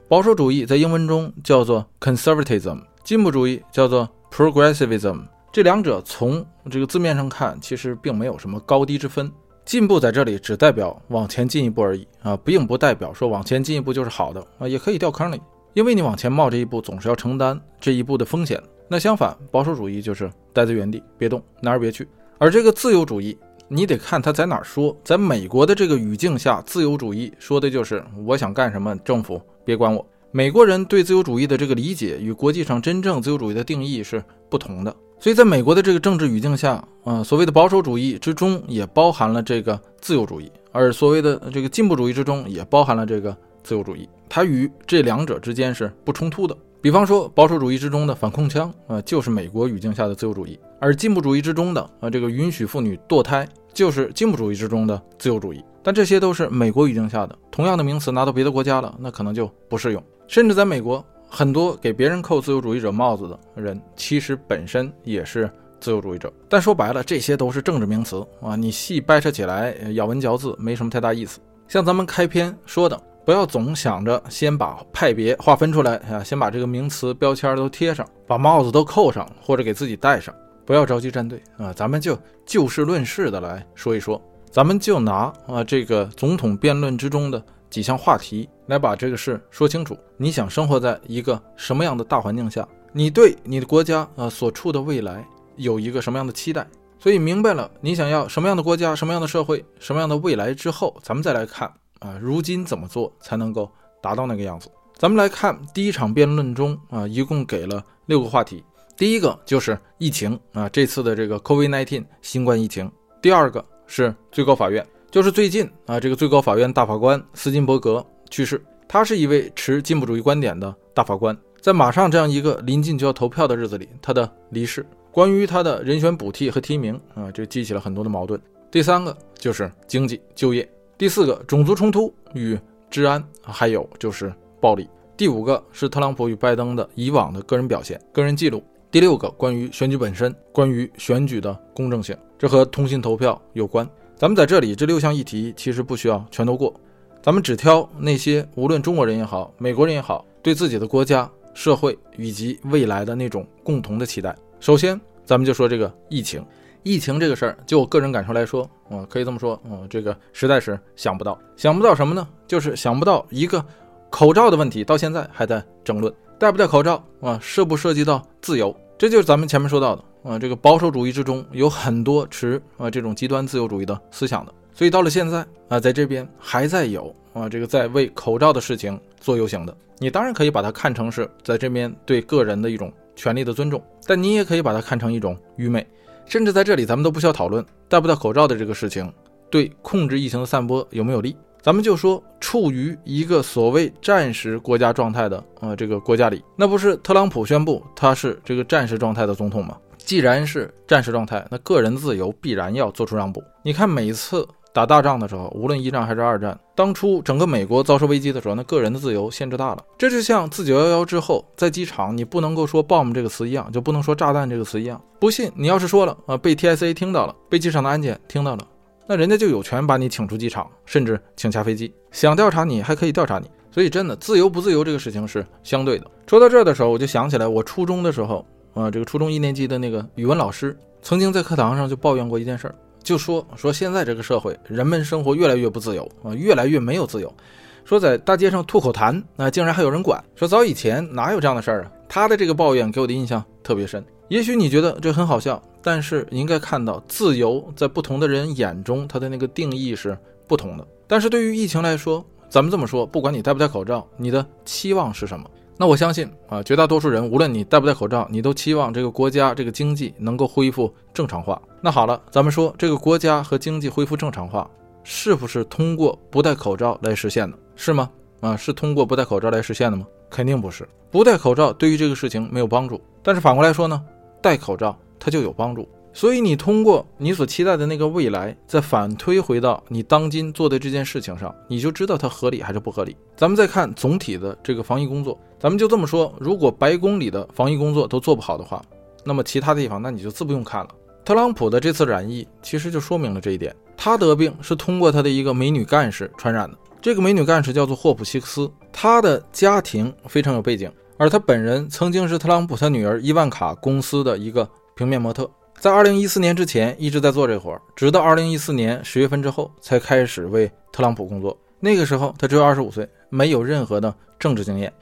保守主义在英文中叫做 conservatism，进步主义叫做 progressivism。这两者从这个字面上看，其实并没有什么高低之分。进步在这里只代表往前进一步而已啊，并不代表说往前进一步就是好的啊，也可以掉坑里，因为你往前冒这一步，总是要承担这一步的风险。那相反，保守主义就是待在原地别动，哪儿别去。而这个自由主义。你得看他在哪儿说，在美国的这个语境下，自由主义说的就是我想干什么，政府别管我。美国人对自由主义的这个理解与国际上真正自由主义的定义是不同的，所以在美国的这个政治语境下，啊，所谓的保守主义之中也包含了这个自由主义，而所谓的这个进步主义之中也包含了这个自由主义，它与这两者之间是不冲突的。比方说，保守主义之中的反控枪啊，就是美国语境下的自由主义；而进步主义之中的啊，这个允许妇女堕胎，就是进步主义之中的自由主义。但这些都是美国语境下的，同样的名词拿到别的国家了，那可能就不适用。甚至在美国，很多给别人扣自由主义者帽子的人，其实本身也是自由主义者。但说白了，这些都是政治名词啊，你细掰扯起来，咬文嚼字没什么太大意思。像咱们开篇说的。不要总想着先把派别划分出来啊，先把这个名词标签都贴上，把帽子都扣上，或者给自己戴上。不要着急站队啊，咱们就就事论事的来说一说。咱们就拿啊这个总统辩论之中的几项话题来把这个事说清楚。你想生活在一个什么样的大环境下？你对你的国家啊所处的未来有一个什么样的期待？所以明白了你想要什么样的国家、什么样的社会、什么样的未来之后，咱们再来看啊，如今怎么做才能够达到那个样子？咱们来看第一场辩论中啊，一共给了六个话题。第一个就是疫情啊，这次的这个 COVID-19 新冠疫情。第二个是最高法院，就是最近啊，这个最高法院大法官斯金伯格去世。他是一位持进步主义观点的大法官，在马上这样一个临近就要投票的日子里，他的离世，关于他的人选补替和提名啊，就激起了很多的矛盾。第三个就是经济就业，第四个种族冲突与治安，还有就是暴力。第五个是特朗普与拜登的以往的个人表现、个人记录。第六个关于选举本身，关于选举的公正性，这和通信投票有关。咱们在这里这六项议题其实不需要全都过。咱们只挑那些无论中国人也好，美国人也好，对自己的国家、社会以及未来的那种共同的期待。首先，咱们就说这个疫情。疫情这个事儿，就我个人感受来说，嗯，可以这么说，嗯，这个实在是想不到，想不到什么呢？就是想不到一个口罩的问题，到现在还在争论，戴不戴口罩啊，涉不涉及到自由？这就是咱们前面说到的，啊，这个保守主义之中有很多持啊这种极端自由主义的思想的。所以到了现在啊，在这边还在有啊，这个在为口罩的事情做游行的，你当然可以把它看成是在这边对个人的一种权利的尊重，但你也可以把它看成一种愚昧，甚至在这里咱们都不需要讨论戴不戴口罩的这个事情对控制疫情的散播有没有利，咱们就说处于一个所谓战时国家状态的呃这个国家里，那不是特朗普宣布他是这个战时状态的总统吗？既然是战时状态，那个人自由必然要做出让步。你看每次。打大仗的时候，无论一战还是二战，当初整个美国遭受危机的时候，那个人的自由限制大了。这就像自九幺幺之后，在机场你不能够说 “bomb” 这个词一样，就不能说炸弹这个词一样。不信，你要是说了啊，被 TSA 听到了，被机场的安检听到了，那人家就有权把你请出机场，甚至请下飞机，想调查你还可以调查你。所以，真的自由不自由这个事情是相对的。说到这儿的时候，我就想起来我初中的时候啊，这个初中一年级的那个语文老师，曾经在课堂上就抱怨过一件事儿。就说说现在这个社会，人们生活越来越不自由啊，越来越没有自由。说在大街上吐口痰，那竟然还有人管。说早以前哪有这样的事儿啊？他的这个抱怨给我的印象特别深。也许你觉得这很好笑，但是你应该看到，自由在不同的人眼中，它的那个定义是不同的。但是对于疫情来说，咱们这么说，不管你戴不戴口罩，你的期望是什么？那我相信啊，绝大多数人，无论你戴不戴口罩，你都期望这个国家、这个经济能够恢复正常化。那好了，咱们说这个国家和经济恢复正常化，是不是通过不戴口罩来实现的？是吗？啊，是通过不戴口罩来实现的吗？肯定不是。不戴口罩对于这个事情没有帮助，但是反过来说呢，戴口罩它就有帮助。所以你通过你所期待的那个未来，再反推回到你当今做的这件事情上，你就知道它合理还是不合理。咱们再看总体的这个防疫工作，咱们就这么说：如果白宫里的防疫工作都做不好的话，那么其他地方那你就自不用看了。特朗普的这次染疫其实就说明了这一点，他得病是通过他的一个美女干事传染的。这个美女干事叫做霍普希克斯，她的家庭非常有背景，而她本人曾经是特朗普他女儿伊万卡公司的一个平面模特。在二零一四年之前一直在做这活儿，直到二零一四年十月份之后才开始为特朗普工作。那个时候他只有二十五岁，没有任何的政治经验。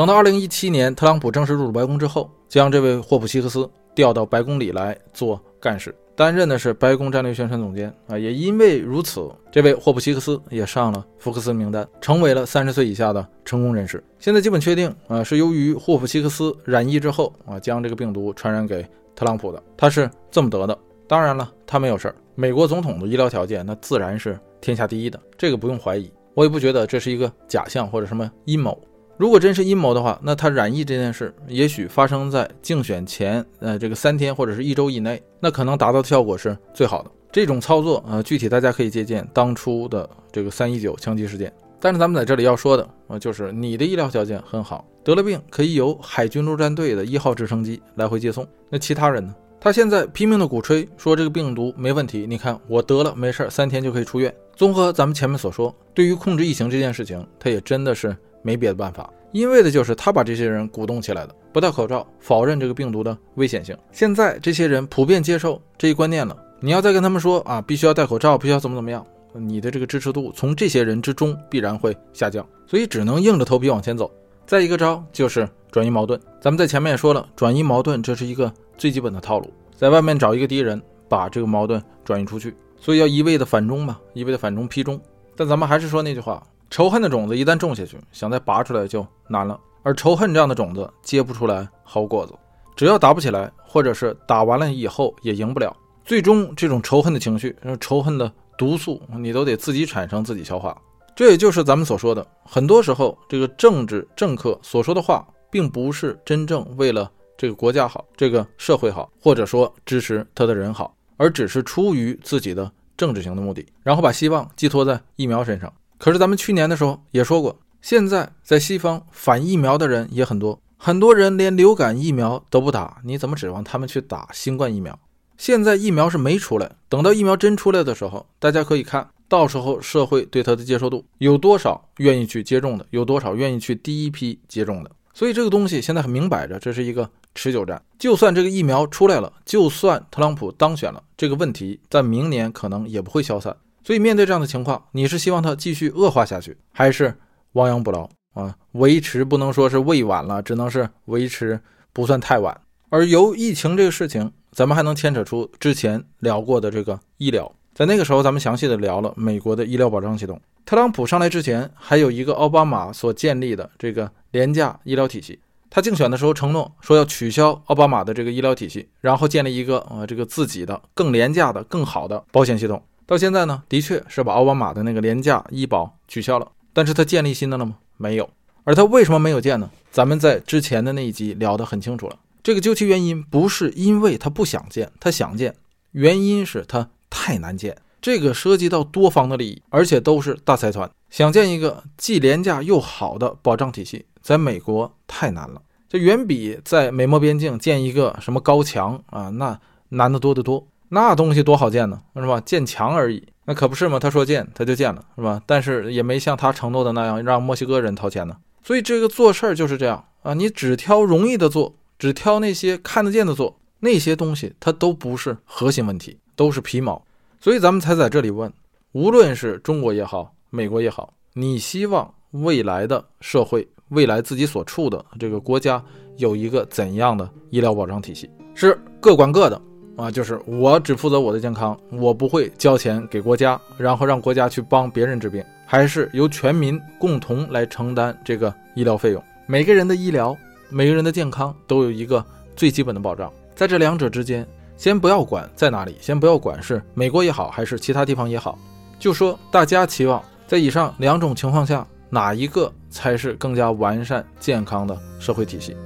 等到二零一七年特朗普正式入主白宫之后，将这位霍普希克斯调到白宫里来做干事，担任的是白宫战略宣传总监啊。也因为如此，这位霍普希克斯也上了福克斯名单，成为了三十岁以下的成功人士。现在基本确定啊，是由于霍普希克斯染疫之后啊，将这个病毒传染给。特朗普的他是这么得的，当然了，他没有事儿。美国总统的医疗条件那自然是天下第一的，这个不用怀疑。我也不觉得这是一个假象或者什么阴谋。如果真是阴谋的话，那他染疫这件事也许发生在竞选前呃这个三天或者是一周以内，那可能达到的效果是最好的。这种操作呃具体大家可以借鉴当初的这个三一九枪击事件。但是咱们在这里要说的啊，就是你的医疗条件很好，得了病可以由海军陆战队的一号直升机来回接送。那其他人呢？他现在拼命的鼓吹说这个病毒没问题，你看我得了没事儿，三天就可以出院。综合咱们前面所说，对于控制疫情这件事情，他也真的是没别的办法，因为的就是他把这些人鼓动起来的，不戴口罩，否认这个病毒的危险性。现在这些人普遍接受这一观念了，你要再跟他们说啊，必须要戴口罩，必须要怎么怎么样。你的这个支持度从这些人之中必然会下降，所以只能硬着头皮往前走。再一个招就是转移矛盾。咱们在前面也说了，转移矛盾这是一个最基本的套路。在外面找一个敌人，把这个矛盾转移出去。所以要一味的反中嘛，一味的反中批中。但咱们还是说那句话，仇恨的种子一旦种下去，想再拔出来就难了。而仇恨这样的种子结不出来好果子，只要打不起来，或者是打完了以后也赢不了，最终这种仇恨的情绪、仇恨的毒素，你都得自己产生、自己消化。这也就是咱们所说的，很多时候这个政治政客所说的话，并不是真正为了这个国家好、这个社会好，或者说支持他的人好，而只是出于自己的政治性的目的，然后把希望寄托在疫苗身上。可是咱们去年的时候也说过。现在在西方反疫苗的人也很多，很多人连流感疫苗都不打，你怎么指望他们去打新冠疫苗？现在疫苗是没出来，等到疫苗真出来的时候，大家可以看到时候社会对它的接受度有多少愿意去接种的，有多少愿意去第一批接种的。所以这个东西现在很明摆着，这是一个持久战。就算这个疫苗出来了，就算特朗普当选了，这个问题在明年可能也不会消散。所以面对这样的情况，你是希望它继续恶化下去，还是？亡羊补牢啊，维持不能说是未晚了，只能是维持不算太晚。而由疫情这个事情，咱们还能牵扯出之前聊过的这个医疗。在那个时候，咱们详细的聊了美国的医疗保障系统。特朗普上来之前，还有一个奥巴马所建立的这个廉价医疗体系。他竞选的时候承诺说要取消奥巴马的这个医疗体系，然后建立一个呃这个自己的更廉价的、更好的保险系统。到现在呢，的确是把奥巴马的那个廉价医保取消了。但是他建立新的了吗？没有。而他为什么没有建呢？咱们在之前的那一集聊得很清楚了。这个究其原因，不是因为他不想建，他想建，原因是他太难建。这个涉及到多方的利益，而且都是大财团想建一个既廉价又好的保障体系，在美国太难了。这远比在美墨边境建一个什么高墙啊，那难得多得多。那东西多好建呢，是吧？建墙而已。那可不是嘛，他说建他就建了，是吧？但是也没像他承诺的那样让墨西哥人掏钱呢。所以这个做事儿就是这样啊，你只挑容易的做，只挑那些看得见的做，那些东西它都不是核心问题，都是皮毛。所以咱们才在这里问，无论是中国也好，美国也好，你希望未来的社会，未来自己所处的这个国家有一个怎样的医疗保障体系？是各管各的。啊，就是我只负责我的健康，我不会交钱给国家，然后让国家去帮别人治病，还是由全民共同来承担这个医疗费用。每个人的医疗，每个人的健康都有一个最基本的保障。在这两者之间，先不要管在哪里，先不要管是美国也好，还是其他地方也好，就说大家期望在以上两种情况下，哪一个才是更加完善健康的社会体系？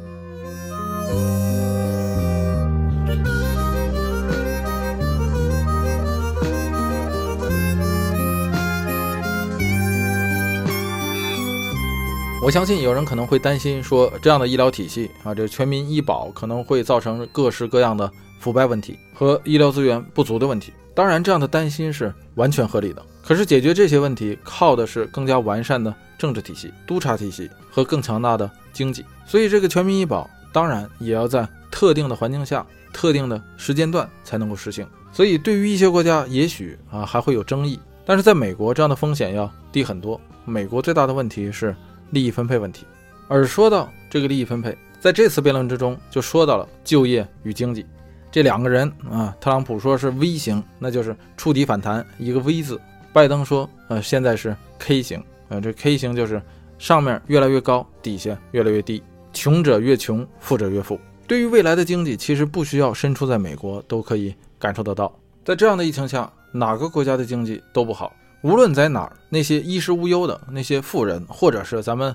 我相信有人可能会担心说，这样的医疗体系啊，这全民医保可能会造成各式各样的腐败问题和医疗资源不足的问题。当然，这样的担心是完全合理的。可是，解决这些问题靠的是更加完善的政治体系、督查体系和更强大的经济。所以，这个全民医保当然也要在特定的环境下、特定的时间段才能够实行。所以，对于一些国家，也许啊还会有争议。但是，在美国，这样的风险要低很多。美国最大的问题是。利益分配问题，而说到这个利益分配，在这次辩论之中就说到了就业与经济这两个人啊。特朗普说是 V 型，那就是触底反弹一个 V 字；拜登说呃现在是 K 型，呃这 K 型就是上面越来越高，底下越来越低，穷者越穷，富者越富。对于未来的经济，其实不需要身处在美国都可以感受得到。在这样的疫情下，哪个国家的经济都不好。无论在哪儿，那些衣食无忧的那些富人，或者是咱们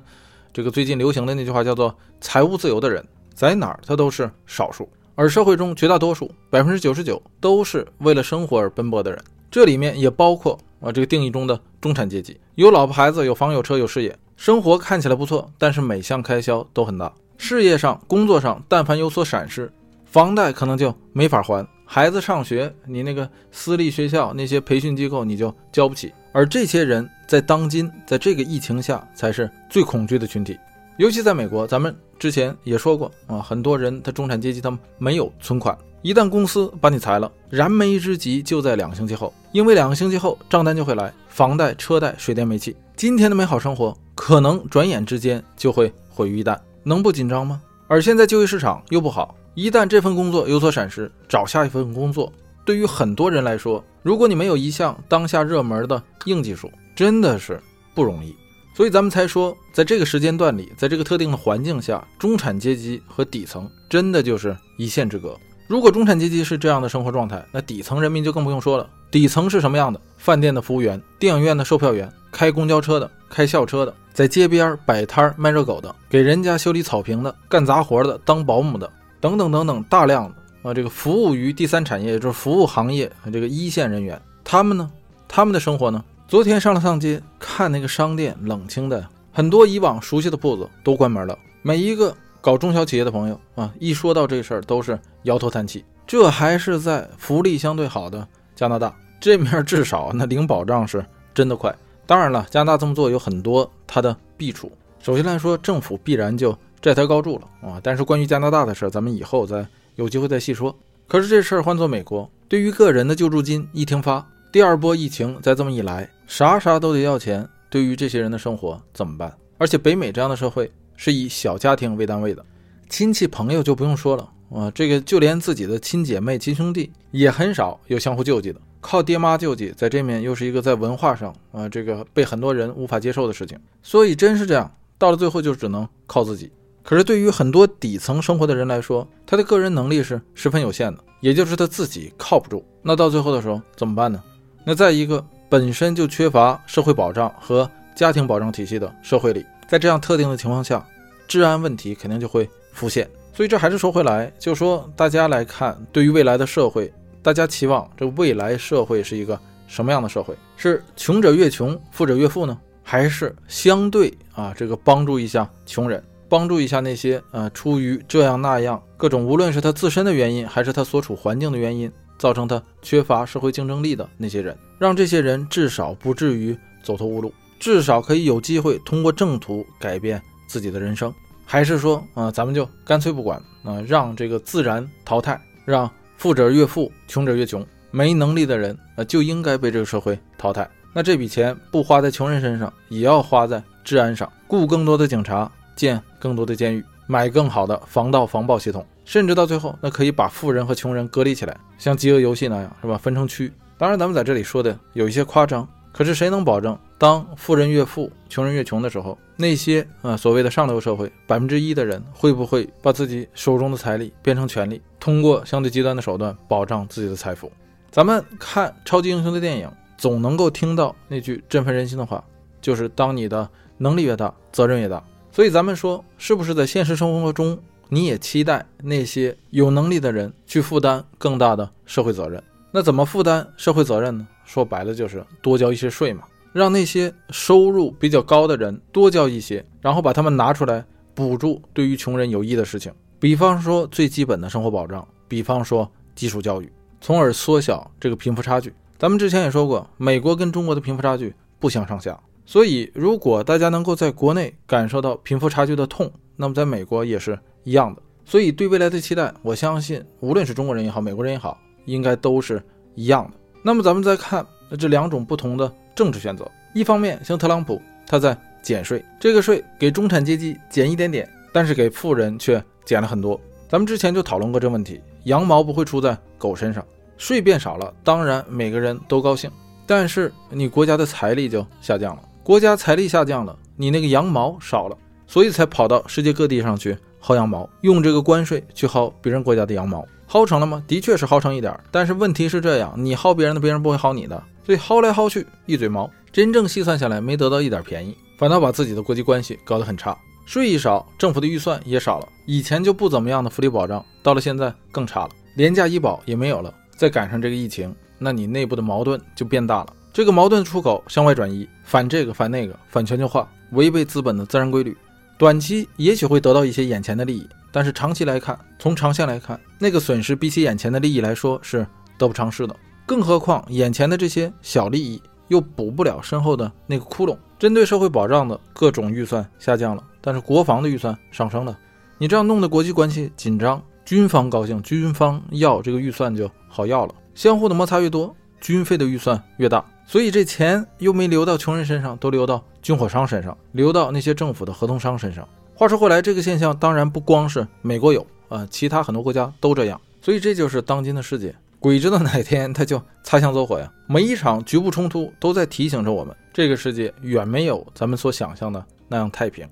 这个最近流行的那句话叫做“财务自由”的人，在哪儿他都是少数。而社会中绝大多数，百分之九十九都是为了生活而奔波的人。这里面也包括啊这个定义中的中产阶级，有老婆孩子，有房有车有事业，生活看起来不错，但是每项开销都很大。事业上、工作上，但凡有所闪失，房贷可能就没法还。孩子上学，你那个私立学校那些培训机构你就交不起，而这些人在当今在这个疫情下才是最恐惧的群体，尤其在美国，咱们之前也说过啊，很多人他中产阶级他没有存款，一旦公司把你裁了，燃眉之急就在两个星期后，因为两个星期后账单就会来，房贷、车贷、水电煤气，今天的美好生活可能转眼之间就会毁于一旦，能不紧张吗？而现在就业市场又不好。一旦这份工作有所闪失，找下一份工作，对于很多人来说，如果你没有一项当下热门的硬技术，真的是不容易。所以咱们才说，在这个时间段里，在这个特定的环境下，中产阶级和底层真的就是一线之隔。如果中产阶级是这样的生活状态，那底层人民就更不用说了。底层是什么样的？饭店的服务员、电影院的售票员、开公交车的、开校车的、在街边摆摊卖热狗的、给人家修理草坪的、干杂活的、当保姆的，等等等等，大量的啊，这个服务于第三产业，就是服务行业这个一线人员，他们呢，他们的生活呢？昨天上了趟街，看那个商店冷清的，很多以往熟悉的铺子都关门了。每一个搞中小企业的朋友啊，一说到这事儿都是摇头叹气。这还是在福利相对好的加拿大这面，至少那零保障是真的快。当然了，加拿大这么做有很多它的 弊处。首先来说，政府必然就债台高筑了啊。但是关于加拿大的事儿，咱们以后再有机会再细说。可是这事儿换做美国，对于个人的救助金一听发。第二波疫情再这么一来，啥啥都得要钱，对于这些人的生活怎么办？而且北美这样的社会是以小家庭为单位的，亲戚朋友就不用说了啊，这个就连自己的亲姐妹、亲兄弟也很少有相互救济的，靠爹妈救济，在这面又是一个在文化上啊，这个被很多人无法接受的事情。所以真是这样，到了最后就只能靠自己。可是对于很多底层生活的人来说，他的个人能力是十分有限的，也就是他自己靠不住。那到最后的时候怎么办呢？那在一个本身就缺乏社会保障和家庭保障体系的社会里，在这样特定的情况下，治安问题肯定就会浮现。所以这还是说回来，就说大家来看，对于未来的社会，大家期望这未来社会是一个什么样的社会？是穷者越穷，富者越富呢？还是相对啊，这个帮助一下穷人，帮助一下那些呃出于这样那样各种，无论是他自身的原因，还是他所处环境的原因。造成他缺乏社会竞争力的那些人，让这些人至少不至于走投无路，至少可以有机会通过正途改变自己的人生。还是说，啊，咱们就干脆不管，啊，让这个自然淘汰，让富者越富，穷者越穷，没能力的人，呃，就应该被这个社会淘汰。那这笔钱不花在穷人身上，也要花在治安上，雇更多的警察，建更多的监狱，买更好的防盗防爆系统。甚至到最后，那可以把富人和穷人隔离起来，像饥饿游戏那样，是吧？分成区。当然，咱们在这里说的有一些夸张，可是谁能保证，当富人越富，穷人越穷的时候，那些啊所谓的上流社会百分之一的人，会不会把自己手中的财力变成权力，通过相对极端的手段保障自己的财富？咱们看超级英雄的电影，总能够听到那句振奋人心的话，就是当你的能力越大，责任越大。所以咱们说，是不是在现实生活中？你也期待那些有能力的人去负担更大的社会责任？那怎么负担社会责任呢？说白了就是多交一些税嘛，让那些收入比较高的人多交一些，然后把他们拿出来补助对于穷人有益的事情，比方说最基本的生活保障，比方说基础教育，从而缩小这个贫富差距。咱们之前也说过，美国跟中国的贫富差距不相上下，所以如果大家能够在国内感受到贫富差距的痛，那么在美国也是。一样的，所以对未来的期待，我相信无论是中国人也好，美国人也好，应该都是一样的。那么咱们再看这两种不同的政治选择，一方面像特朗普，他在减税，这个税给中产阶级减一点点，但是给富人却减了很多。咱们之前就讨论过这问题，羊毛不会出在狗身上，税变少了，当然每个人都高兴，但是你国家的财力就下降了，国家财力下降了，你那个羊毛少了，所以才跑到世界各地上去。薅羊毛，用这个关税去薅别人国家的羊毛，薅成了吗？的确是薅成一点，但是问题是这样，你薅别人的，别人不会薅你的，所以薅来薅去一嘴毛，真正细算下来没得到一点便宜，反倒把自己的国际关系搞得很差。税一少，政府的预算也少了，以前就不怎么样的福利保障，到了现在更差了，廉价医保也没有了，再赶上这个疫情，那你内部的矛盾就变大了，这个矛盾出口向外转移，反这个反那个，反全球化，违背资本的自然规律。短期也许会得到一些眼前的利益，但是长期来看，从长线来看，那个损失比起眼前的利益来说是得不偿失的。更何况眼前的这些小利益又补不了身后的那个窟窿。针对社会保障的各种预算下降了，但是国防的预算上升了。你这样弄得国际关系紧张，军方高兴，军方要这个预算就好要了。相互的摩擦越多，军费的预算越大。所以这钱又没流到穷人身上，都流到军火商身上，流到那些政府的合同商身上。话说回来，这个现象当然不光是美国有啊，其他很多国家都这样。所以这就是当今的世界，鬼知道哪天他就擦枪走火呀！每一场局部冲突都在提醒着我们，这个世界远没有咱们所想象的那样太平。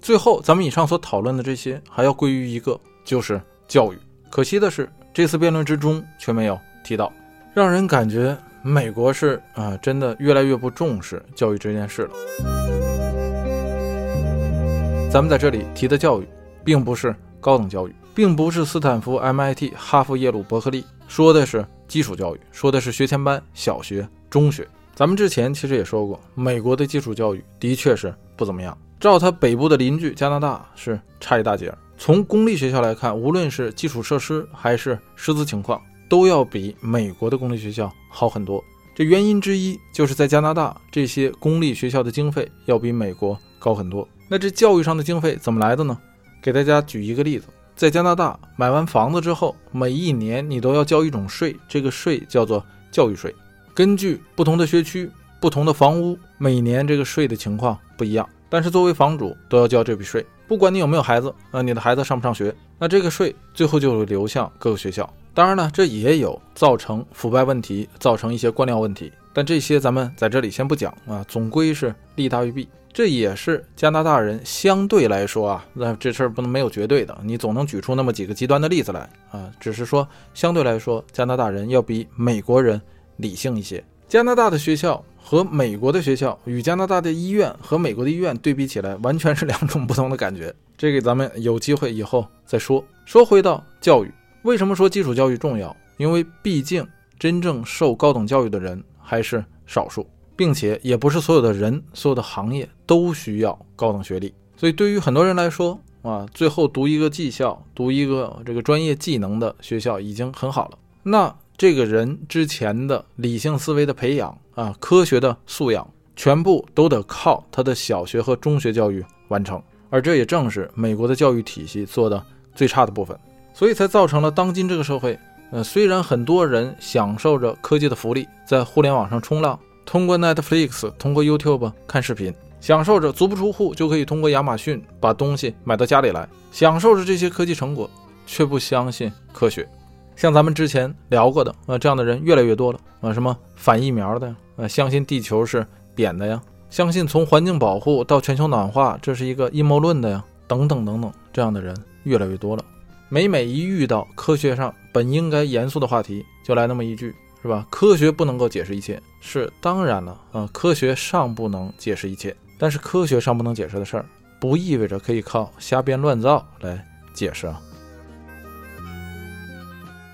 最后，咱们以上所讨论的这些，还要归于一个，就是教育。可惜的是，这次辩论之中却没有提到，让人感觉美国是啊，真的越来越不重视教育这件事了。咱们在这里提的教育，并不是高等教育，并不是斯坦福、MIT、哈佛、耶鲁、伯克利，说的是基础教育，说的是学前班、小学、中学。咱们之前其实也说过，美国的基础教育的确是不怎么样，照它北部的邻居加拿大是差一大截。从公立学校来看，无论是基础设施还是师资情况，都要比美国的公立学校好很多。这原因之一就是在加拿大，这些公立学校的经费要比美国高很多。那这教育上的经费怎么来的呢？给大家举一个例子，在加拿大买完房子之后，每一年你都要交一种税，这个税叫做教育税。根据不同的学区、不同的房屋，每年这个税的情况不一样。但是作为房主都要交这笔税，不管你有没有孩子，啊，你的孩子上不上学，那这个税最后就会流向各个学校。当然了，这也有造成腐败问题，造成一些官僚问题。但这些咱们在这里先不讲啊，总归是利大于弊。这也是加拿大人相对来说啊，那这事儿不能没有绝对的，你总能举出那么几个极端的例子来啊。只是说相对来说，加拿大人要比美国人理性一些。加拿大的学校和美国的学校，与加拿大的医院和美国的医院对比起来，完全是两种不同的感觉。这个咱们有机会以后再说。说回到教育，为什么说基础教育重要？因为毕竟真正受高等教育的人还是少数。并且也不是所有的人、所有的行业都需要高等学历，所以对于很多人来说啊，最后读一个技校、读一个这个专业技能的学校已经很好了。那这个人之前的理性思维的培养啊，科学的素养，全部都得靠他的小学和中学教育完成。而这也正是美国的教育体系做的最差的部分，所以才造成了当今这个社会。呃，虽然很多人享受着科技的福利，在互联网上冲浪。通过 Netflix，通过 YouTube 看视频，享受着足不出户就可以通过亚马逊把东西买到家里来，享受着这些科技成果，却不相信科学。像咱们之前聊过的啊，这样的人越来越多了啊，什么反疫苗的啊，相信地球是扁的呀，相信从环境保护到全球暖化这是一个阴谋论的呀，等等等等，这样的人越来越多了。每每一遇到科学上本应该严肃的话题，就来那么一句。是吧？科学不能够解释一切，是当然了啊。科学尚不能解释一切，但是科学尚不能解释的事儿，不意味着可以靠瞎编乱造来解释啊。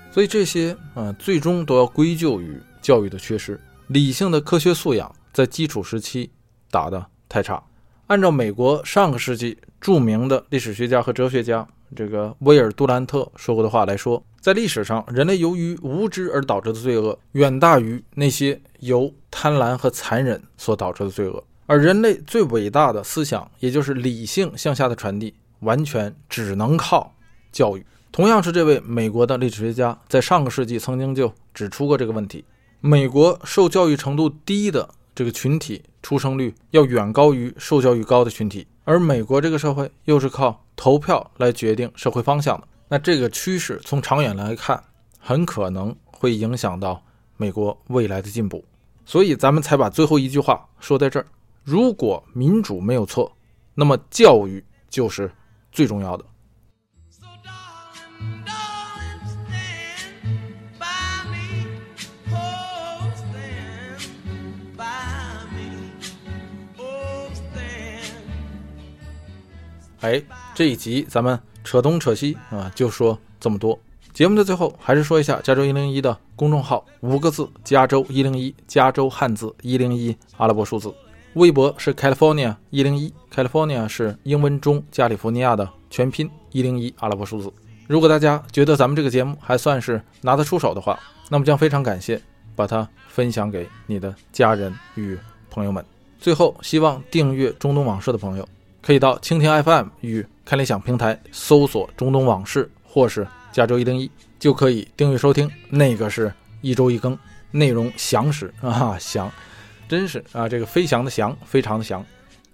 所以这些啊，最终都要归咎于教育的缺失，理性的科学素养在基础时期打得太差。按照美国上个世纪著名的历史学家和哲学家这个威尔杜兰特说过的话来说。在历史上，人类由于无知而导致的罪恶，远大于那些由贪婪和残忍所导致的罪恶。而人类最伟大的思想，也就是理性向下的传递，完全只能靠教育。同样是这位美国的历史学家，在上个世纪曾经就指出过这个问题：美国受教育程度低的这个群体出生率要远高于受教育高的群体，而美国这个社会又是靠投票来决定社会方向的。那这个趋势从长远来看，很可能会影响到美国未来的进步，所以咱们才把最后一句话说在这儿：如果民主没有错，那么教育就是最重要的。哎，这一集咱们。扯东扯西啊，就说这么多。节目的最后，还是说一下加州一零一的公众号，五个字：加州一零一，加州汉字一零一阿拉伯数字。微博是 California 一零一，California 是英文中加利福尼亚的全拼一零一阿拉伯数字。如果大家觉得咱们这个节目还算是拿得出手的话，那么将非常感谢把它分享给你的家人与朋友们。最后，希望订阅中东往事的朋友。可以到蜻蜓 FM 与看理想平台搜索“中东往事”或是“加州一零一”，就可以订阅收听。那个是一周一更，内容详实啊，详，真是啊，这个飞翔的翔，非常的翔。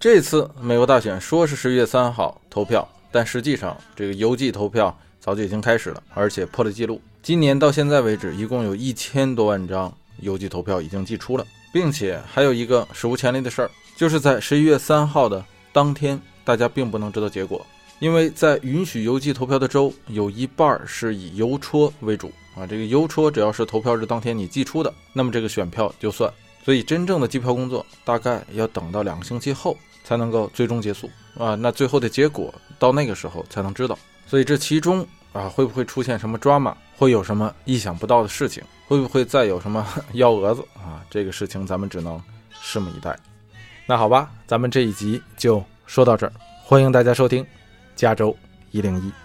这次美国大选说是十一月三号投票，但实际上这个邮寄投票早就已经开始了，而且破了记录。今年到现在为止，一共有一千多万张邮寄投票已经寄出了，并且还有一个史无前例的事儿，就是在十一月三号的当天，大家并不能知道结果，因为在允许邮寄投票的州，有一半是以邮戳为主啊。这个邮戳只要是投票日当天你寄出的，那么这个选票就算。所以真正的计票工作大概要等到两个星期后才能够最终结束啊，那最后的结果到那个时候才能知道。所以这其中啊会不会出现什么 drama，会有什么意想不到的事情，会不会再有什么幺蛾子啊？这个事情咱们只能拭目以待。那好吧，咱们这一集就说到这儿，欢迎大家收听加州一零一。